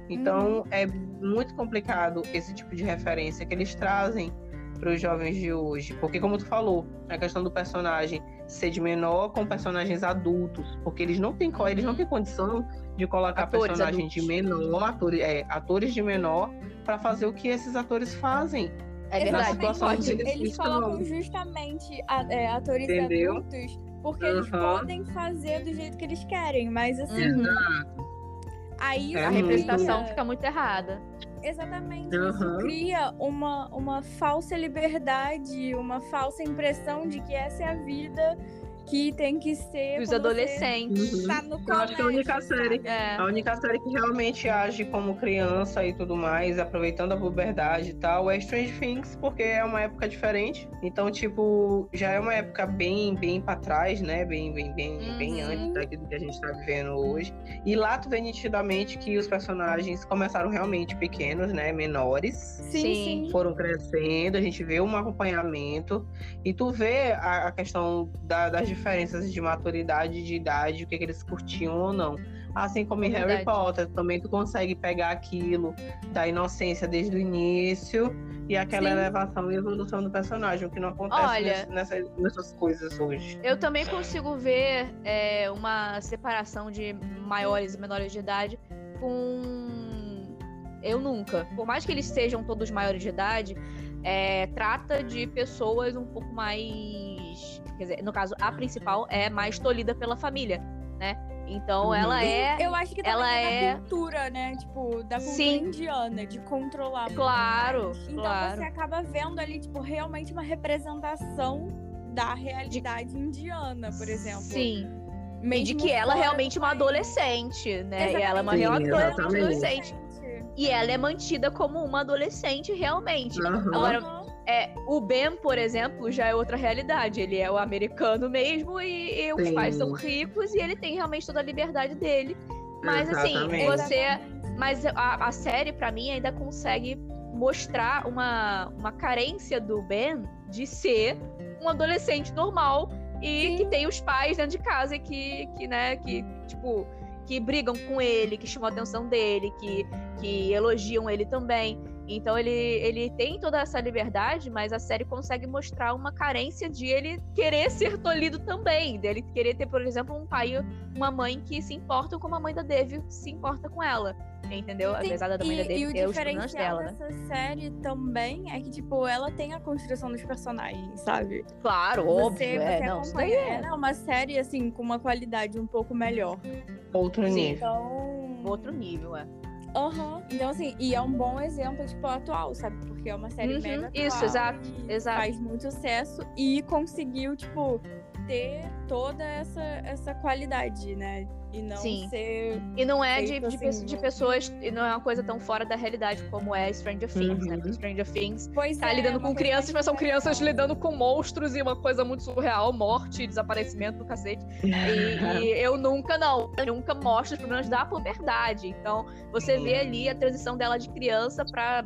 S3: Então é muito complicado esse tipo de referência que eles trazem para os jovens de hoje. Porque, como tu falou, a questão do personagem ser de menor com personagens adultos. Porque eles não têm, eles não têm condição de colocar
S2: Atores
S3: personagem de
S2: adultos.
S3: menor, atores, é, atores de menor, para fazer o que esses atores fazem.
S2: É
S3: deles.
S4: Eles
S3: estão.
S4: colocam justamente a- é, atores
S3: Entendeu?
S4: adultos porque eles
S3: Aham.
S4: podem fazer do jeito que eles querem, mas assim,
S2: Uhum.
S4: aí
S3: É
S2: A
S4: isso
S2: representação
S4: cria-
S2: fica muito errada.
S4: Exatamente, isso
S3: Aham.
S4: cria uma, uma falsa liberdade, uma falsa impressão de que essa é a vida que tem que ser
S2: Os adolescentes.
S3: Uhum.
S4: Tá no
S3: Eu acho que é a única
S4: colégio,
S3: série?
S2: É.
S3: A única série que realmente age como criança e tudo mais, aproveitando a puberdade e tal, é Strange Things, porque é uma época diferente. Então, tipo, já é uma época bem, bem pra trás, né? Bem, bem, bem, bem
S2: Uhum.
S3: antes daquilo que a gente tá vivendo hoje. E lá tu vê nitidamente que os personagens começaram realmente pequenos, né? Menores.
S4: Sim,
S2: Sim.
S4: sim.
S3: Foram crescendo, a gente vê um acompanhamento e tu vê a, a questão da- das diferenças de maturidade, de idade, o que, que eles curtiam ou não. Assim como
S2: É
S3: em Harry. Potter, também tu consegue pegar aquilo da inocência desde o início e aquela
S4: Sim.
S3: elevação e evolução do personagem, o que não acontece
S2: Olha-
S3: nesse- nessa- nessas coisas hoje.
S2: Eu também consigo ver é, uma separação de maiores e menores de idade com Eu Nunca. Por mais que eles sejam todos maiores de idade, é, trata de pessoas um pouco mais. Quer dizer, no caso, a principal é mais tolhida pela família, né? Então
S3: Uhum.
S2: ela é.
S4: Eu acho que
S2: ela
S4: também é
S2: é-
S4: da cultura, né? Tipo, da cultura
S2: Sim.
S4: indiana, de controlar. muito
S2: Claro.
S4: Então
S2: claro.
S4: você acaba vendo ali, tipo, realmente uma representação da realidade indiana, por exemplo.
S2: Sim. E
S4: Mesmo
S2: de que ela
S4: fora
S2: realmente é uma adolescente, né? E ela é uma
S3: Sim,
S2: real
S3: exatamente.
S2: adolescente. E ela é mantida como uma adolescente realmente.
S3: Aham.
S2: Agora. É, o Ben, por exemplo, já é outra realidade. Ele é o americano mesmo e, e os pais são ricos e ele tem realmente toda a liberdade dele. Mas assim,
S3: Exatamente.
S2: você.
S4: Exatamente.
S2: Mas a, a série, pra mim, ainda consegue mostrar uma, uma carência do Ben de ser um adolescente normal e
S4: Sim.
S2: que tem os pais dentro de casa e que, que, né, que, tipo, que brigam com ele, que chamam a atenção dele, que, que elogiam ele também. Então ele, ele tem toda essa liberdade, mas a série consegue mostrar uma carência de ele querer ser tolhido também, dele querer ter, por exemplo, um pai uma mãe que se importam como a mãe da Devi se importa com ela. Entendeu?
S4: Sim,
S2: Apesar da mãe da
S4: e,
S2: Devi
S4: e o
S2: ter os problemas dela, né?
S4: dessa série também é que, tipo, ela tem a construção dos personagens, sabe?
S2: Claro,
S4: Você,
S2: óbvio. é,
S4: você
S2: não, isso daí é
S4: Ela é uma série, assim, com uma qualidade um pouco melhor.
S3: Outro
S2: Sim.
S3: nível.
S4: Então.
S2: outro nível, é.
S4: Aham. Então, assim, e é um bom exemplo, tipo, atual, sabe? Porque é uma série
S2: Uhum,
S4: mega atual.
S2: isso, exato, exato.
S4: Faz muito sucesso e conseguiu, tipo, ter toda essa, essa qualidade, né? E não
S2: Sim.
S4: ser.
S2: E não é de, de,
S4: assim,
S2: de
S4: né?
S2: pessoas, e não é uma coisa tão fora da realidade como é Stranger Things, né?
S3: Uhum.
S2: Porque Stranger Things
S4: Pois
S2: tá
S4: é,
S2: lidando
S4: uma
S2: com crianças, mas são crianças lidando com monstros e uma coisa muito surreal, morte, desaparecimento do cacete. E, e eu nunca, não, eu nunca mostro os problemas da puberdade. Então, você vê ali a transição dela de criança pra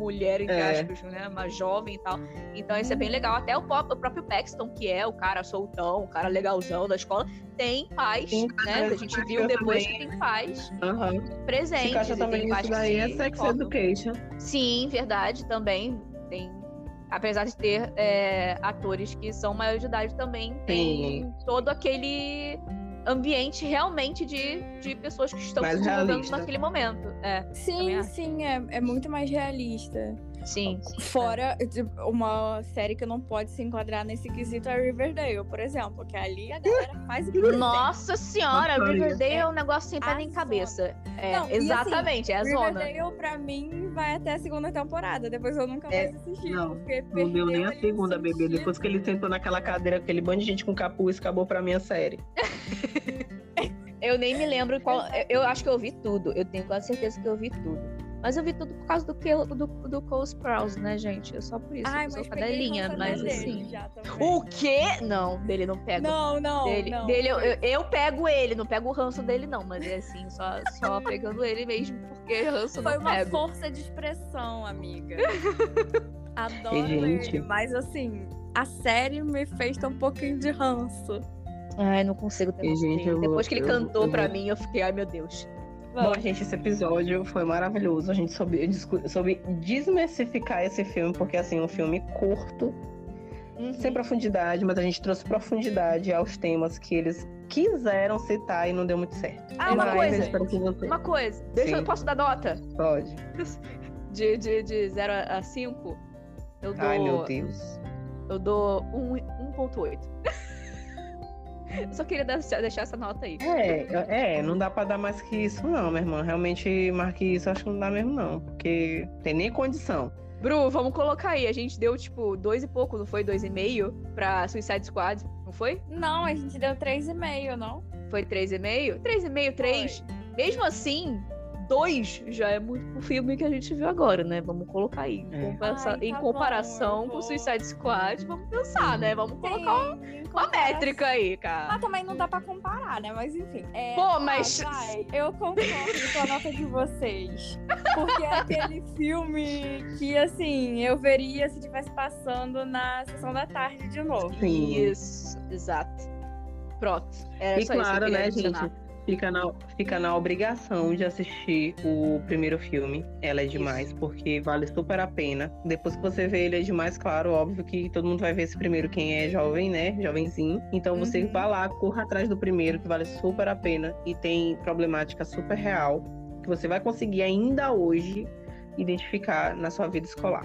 S2: mulher, entre
S3: É.
S2: aspas, né? Uma jovem e tal. Então, isso é bem legal. Até o, pó- o próprio Paxton, que é o cara soltão, o cara legalzão da escola, tem pais,
S3: Sim,
S2: né? A gente viu depois
S3: também-
S2: que tem pais
S3: Aham.
S2: presentes. E
S3: também
S2: tem
S3: isso
S2: pais que
S3: daí, é
S2: se
S3: sex education.
S2: Sim, verdade, também. Tem. Apesar de ter é, atores que são maiores de idade também, tem todo aquele ambiente realmente de, de pessoas que estão
S3: Mais
S2: se desenvolvendo
S3: realista.
S2: naquele momento. É,
S4: Sim, sim, é, é muito mais realista.
S2: Sim.
S4: Fora tipo, uma série que não pode se enquadrar nesse quesito é Riverdale, por exemplo, que ali a galera faz.
S2: Nossa senhora,
S3: Nossa,
S2: Riverdale é
S4: é
S2: um negócio sem pé
S4: a
S2: nem cabeça. É,
S4: Não, assim,
S2: exatamente, é a zona.
S4: Riverdale, pra mim, vai até a segunda temporada. Depois eu nunca
S3: É,
S4: mais assisti.
S3: não, Não deu nem a segunda, bebê. Depois que ele sentou naquela cadeira, aquele bando de gente com capuz, acabou pra minha série.
S2: Eu nem me lembro qual. eu- Eu acho que eu vi tudo. Eu tenho quase certeza que eu vi tudo. Mas eu vi tudo por causa do, que, do, do Cole Sprouse, né, gente? É só por isso.
S4: Ai,
S2: eu sou cadelinha, mas assim.
S4: já.
S2: O quê? Não, dele não pego.
S4: Não, não,
S2: dele,
S4: não.
S2: dele eu, eu, eu pego ele, não pego o ranço dele, não. Mas é assim, só, só pegando ele mesmo, porque ranço eu
S4: Foi
S2: não
S4: uma
S2: pego.
S4: força de expressão, amiga. Adoro
S3: Gente.
S4: ele, mas assim, a série me fez ter um pouquinho de ranço.
S2: Ai, não consigo ter
S3: E, gente, eu vou-
S2: Depois que ele
S3: eu-
S2: cantou
S3: eu
S2: pra
S3: vou-
S2: mim, eu fiquei, ai meu Deus.
S3: Bom, gente, esse episódio foi maravilhoso. A gente soube, soube desmistificar esse filme, porque assim, é um filme curto,
S2: Uhum.
S3: sem profundidade, mas a gente trouxe profundidade aos temas que eles quiseram citar e não deu muito certo.
S2: Ah, uma
S3: Mas
S2: coisa. Uma coisa. Deixa eu posso dar nota?
S3: pode.
S2: De 0 de, de zero a 5. Eu dou.
S3: Ai, meu Deus.
S2: Eu dou um- 1.8. eu só queria deixar essa nota aí.
S3: É, é, não dá pra dar mais que isso, não, minha irmã. Realmente, mais que isso, acho que não dá mesmo, não. Porque tem nem condição.
S2: Bru, vamos colocar aí. A gente deu, tipo, dois e pouco, não foi? Dois e meio pra Suicide Squad, não foi?
S4: Não, a gente deu 3,5, não?
S2: Foi três e meio? Três e meio, três. Mesmo assim, dois já é muito pro filme que a gente viu agora, né? Vamos colocar aí. Em,
S3: É.
S2: compensa-
S4: Ai,
S2: em
S4: tá
S2: comparação
S4: bom,
S2: com
S4: vou-
S2: Suicide Squad, vamos pensar, né? Vamos colocar
S4: Tem, em
S2: uma
S4: comparação-
S2: métrica aí, cara.
S4: Mas também não dá pra comparar, né? Mas enfim. É,
S2: Pô,
S4: tá,
S2: mas-
S4: vai. Eu concordo com a nota de vocês. Porque é aquele filme que, assim, eu veria se estivesse passando na sessão da tarde de novo.
S3: Sim.
S2: Isso, exato. Pronto. Era
S3: E
S2: só isso que eu
S3: claro,
S2: queria
S3: né, gente? Fica na, fica na obrigação de assistir o primeiro filme. Ela é demais, porque vale super a pena. Depois que você vê ele é demais, claro, óbvio que todo mundo vai ver esse primeiro quem é jovem, né? Jovenzinho. Então você
S2: Uhum.
S3: vá lá, corra atrás do primeiro, que vale super a pena. E tem problemática super real, que você vai conseguir ainda hoje identificar na sua vida escolar.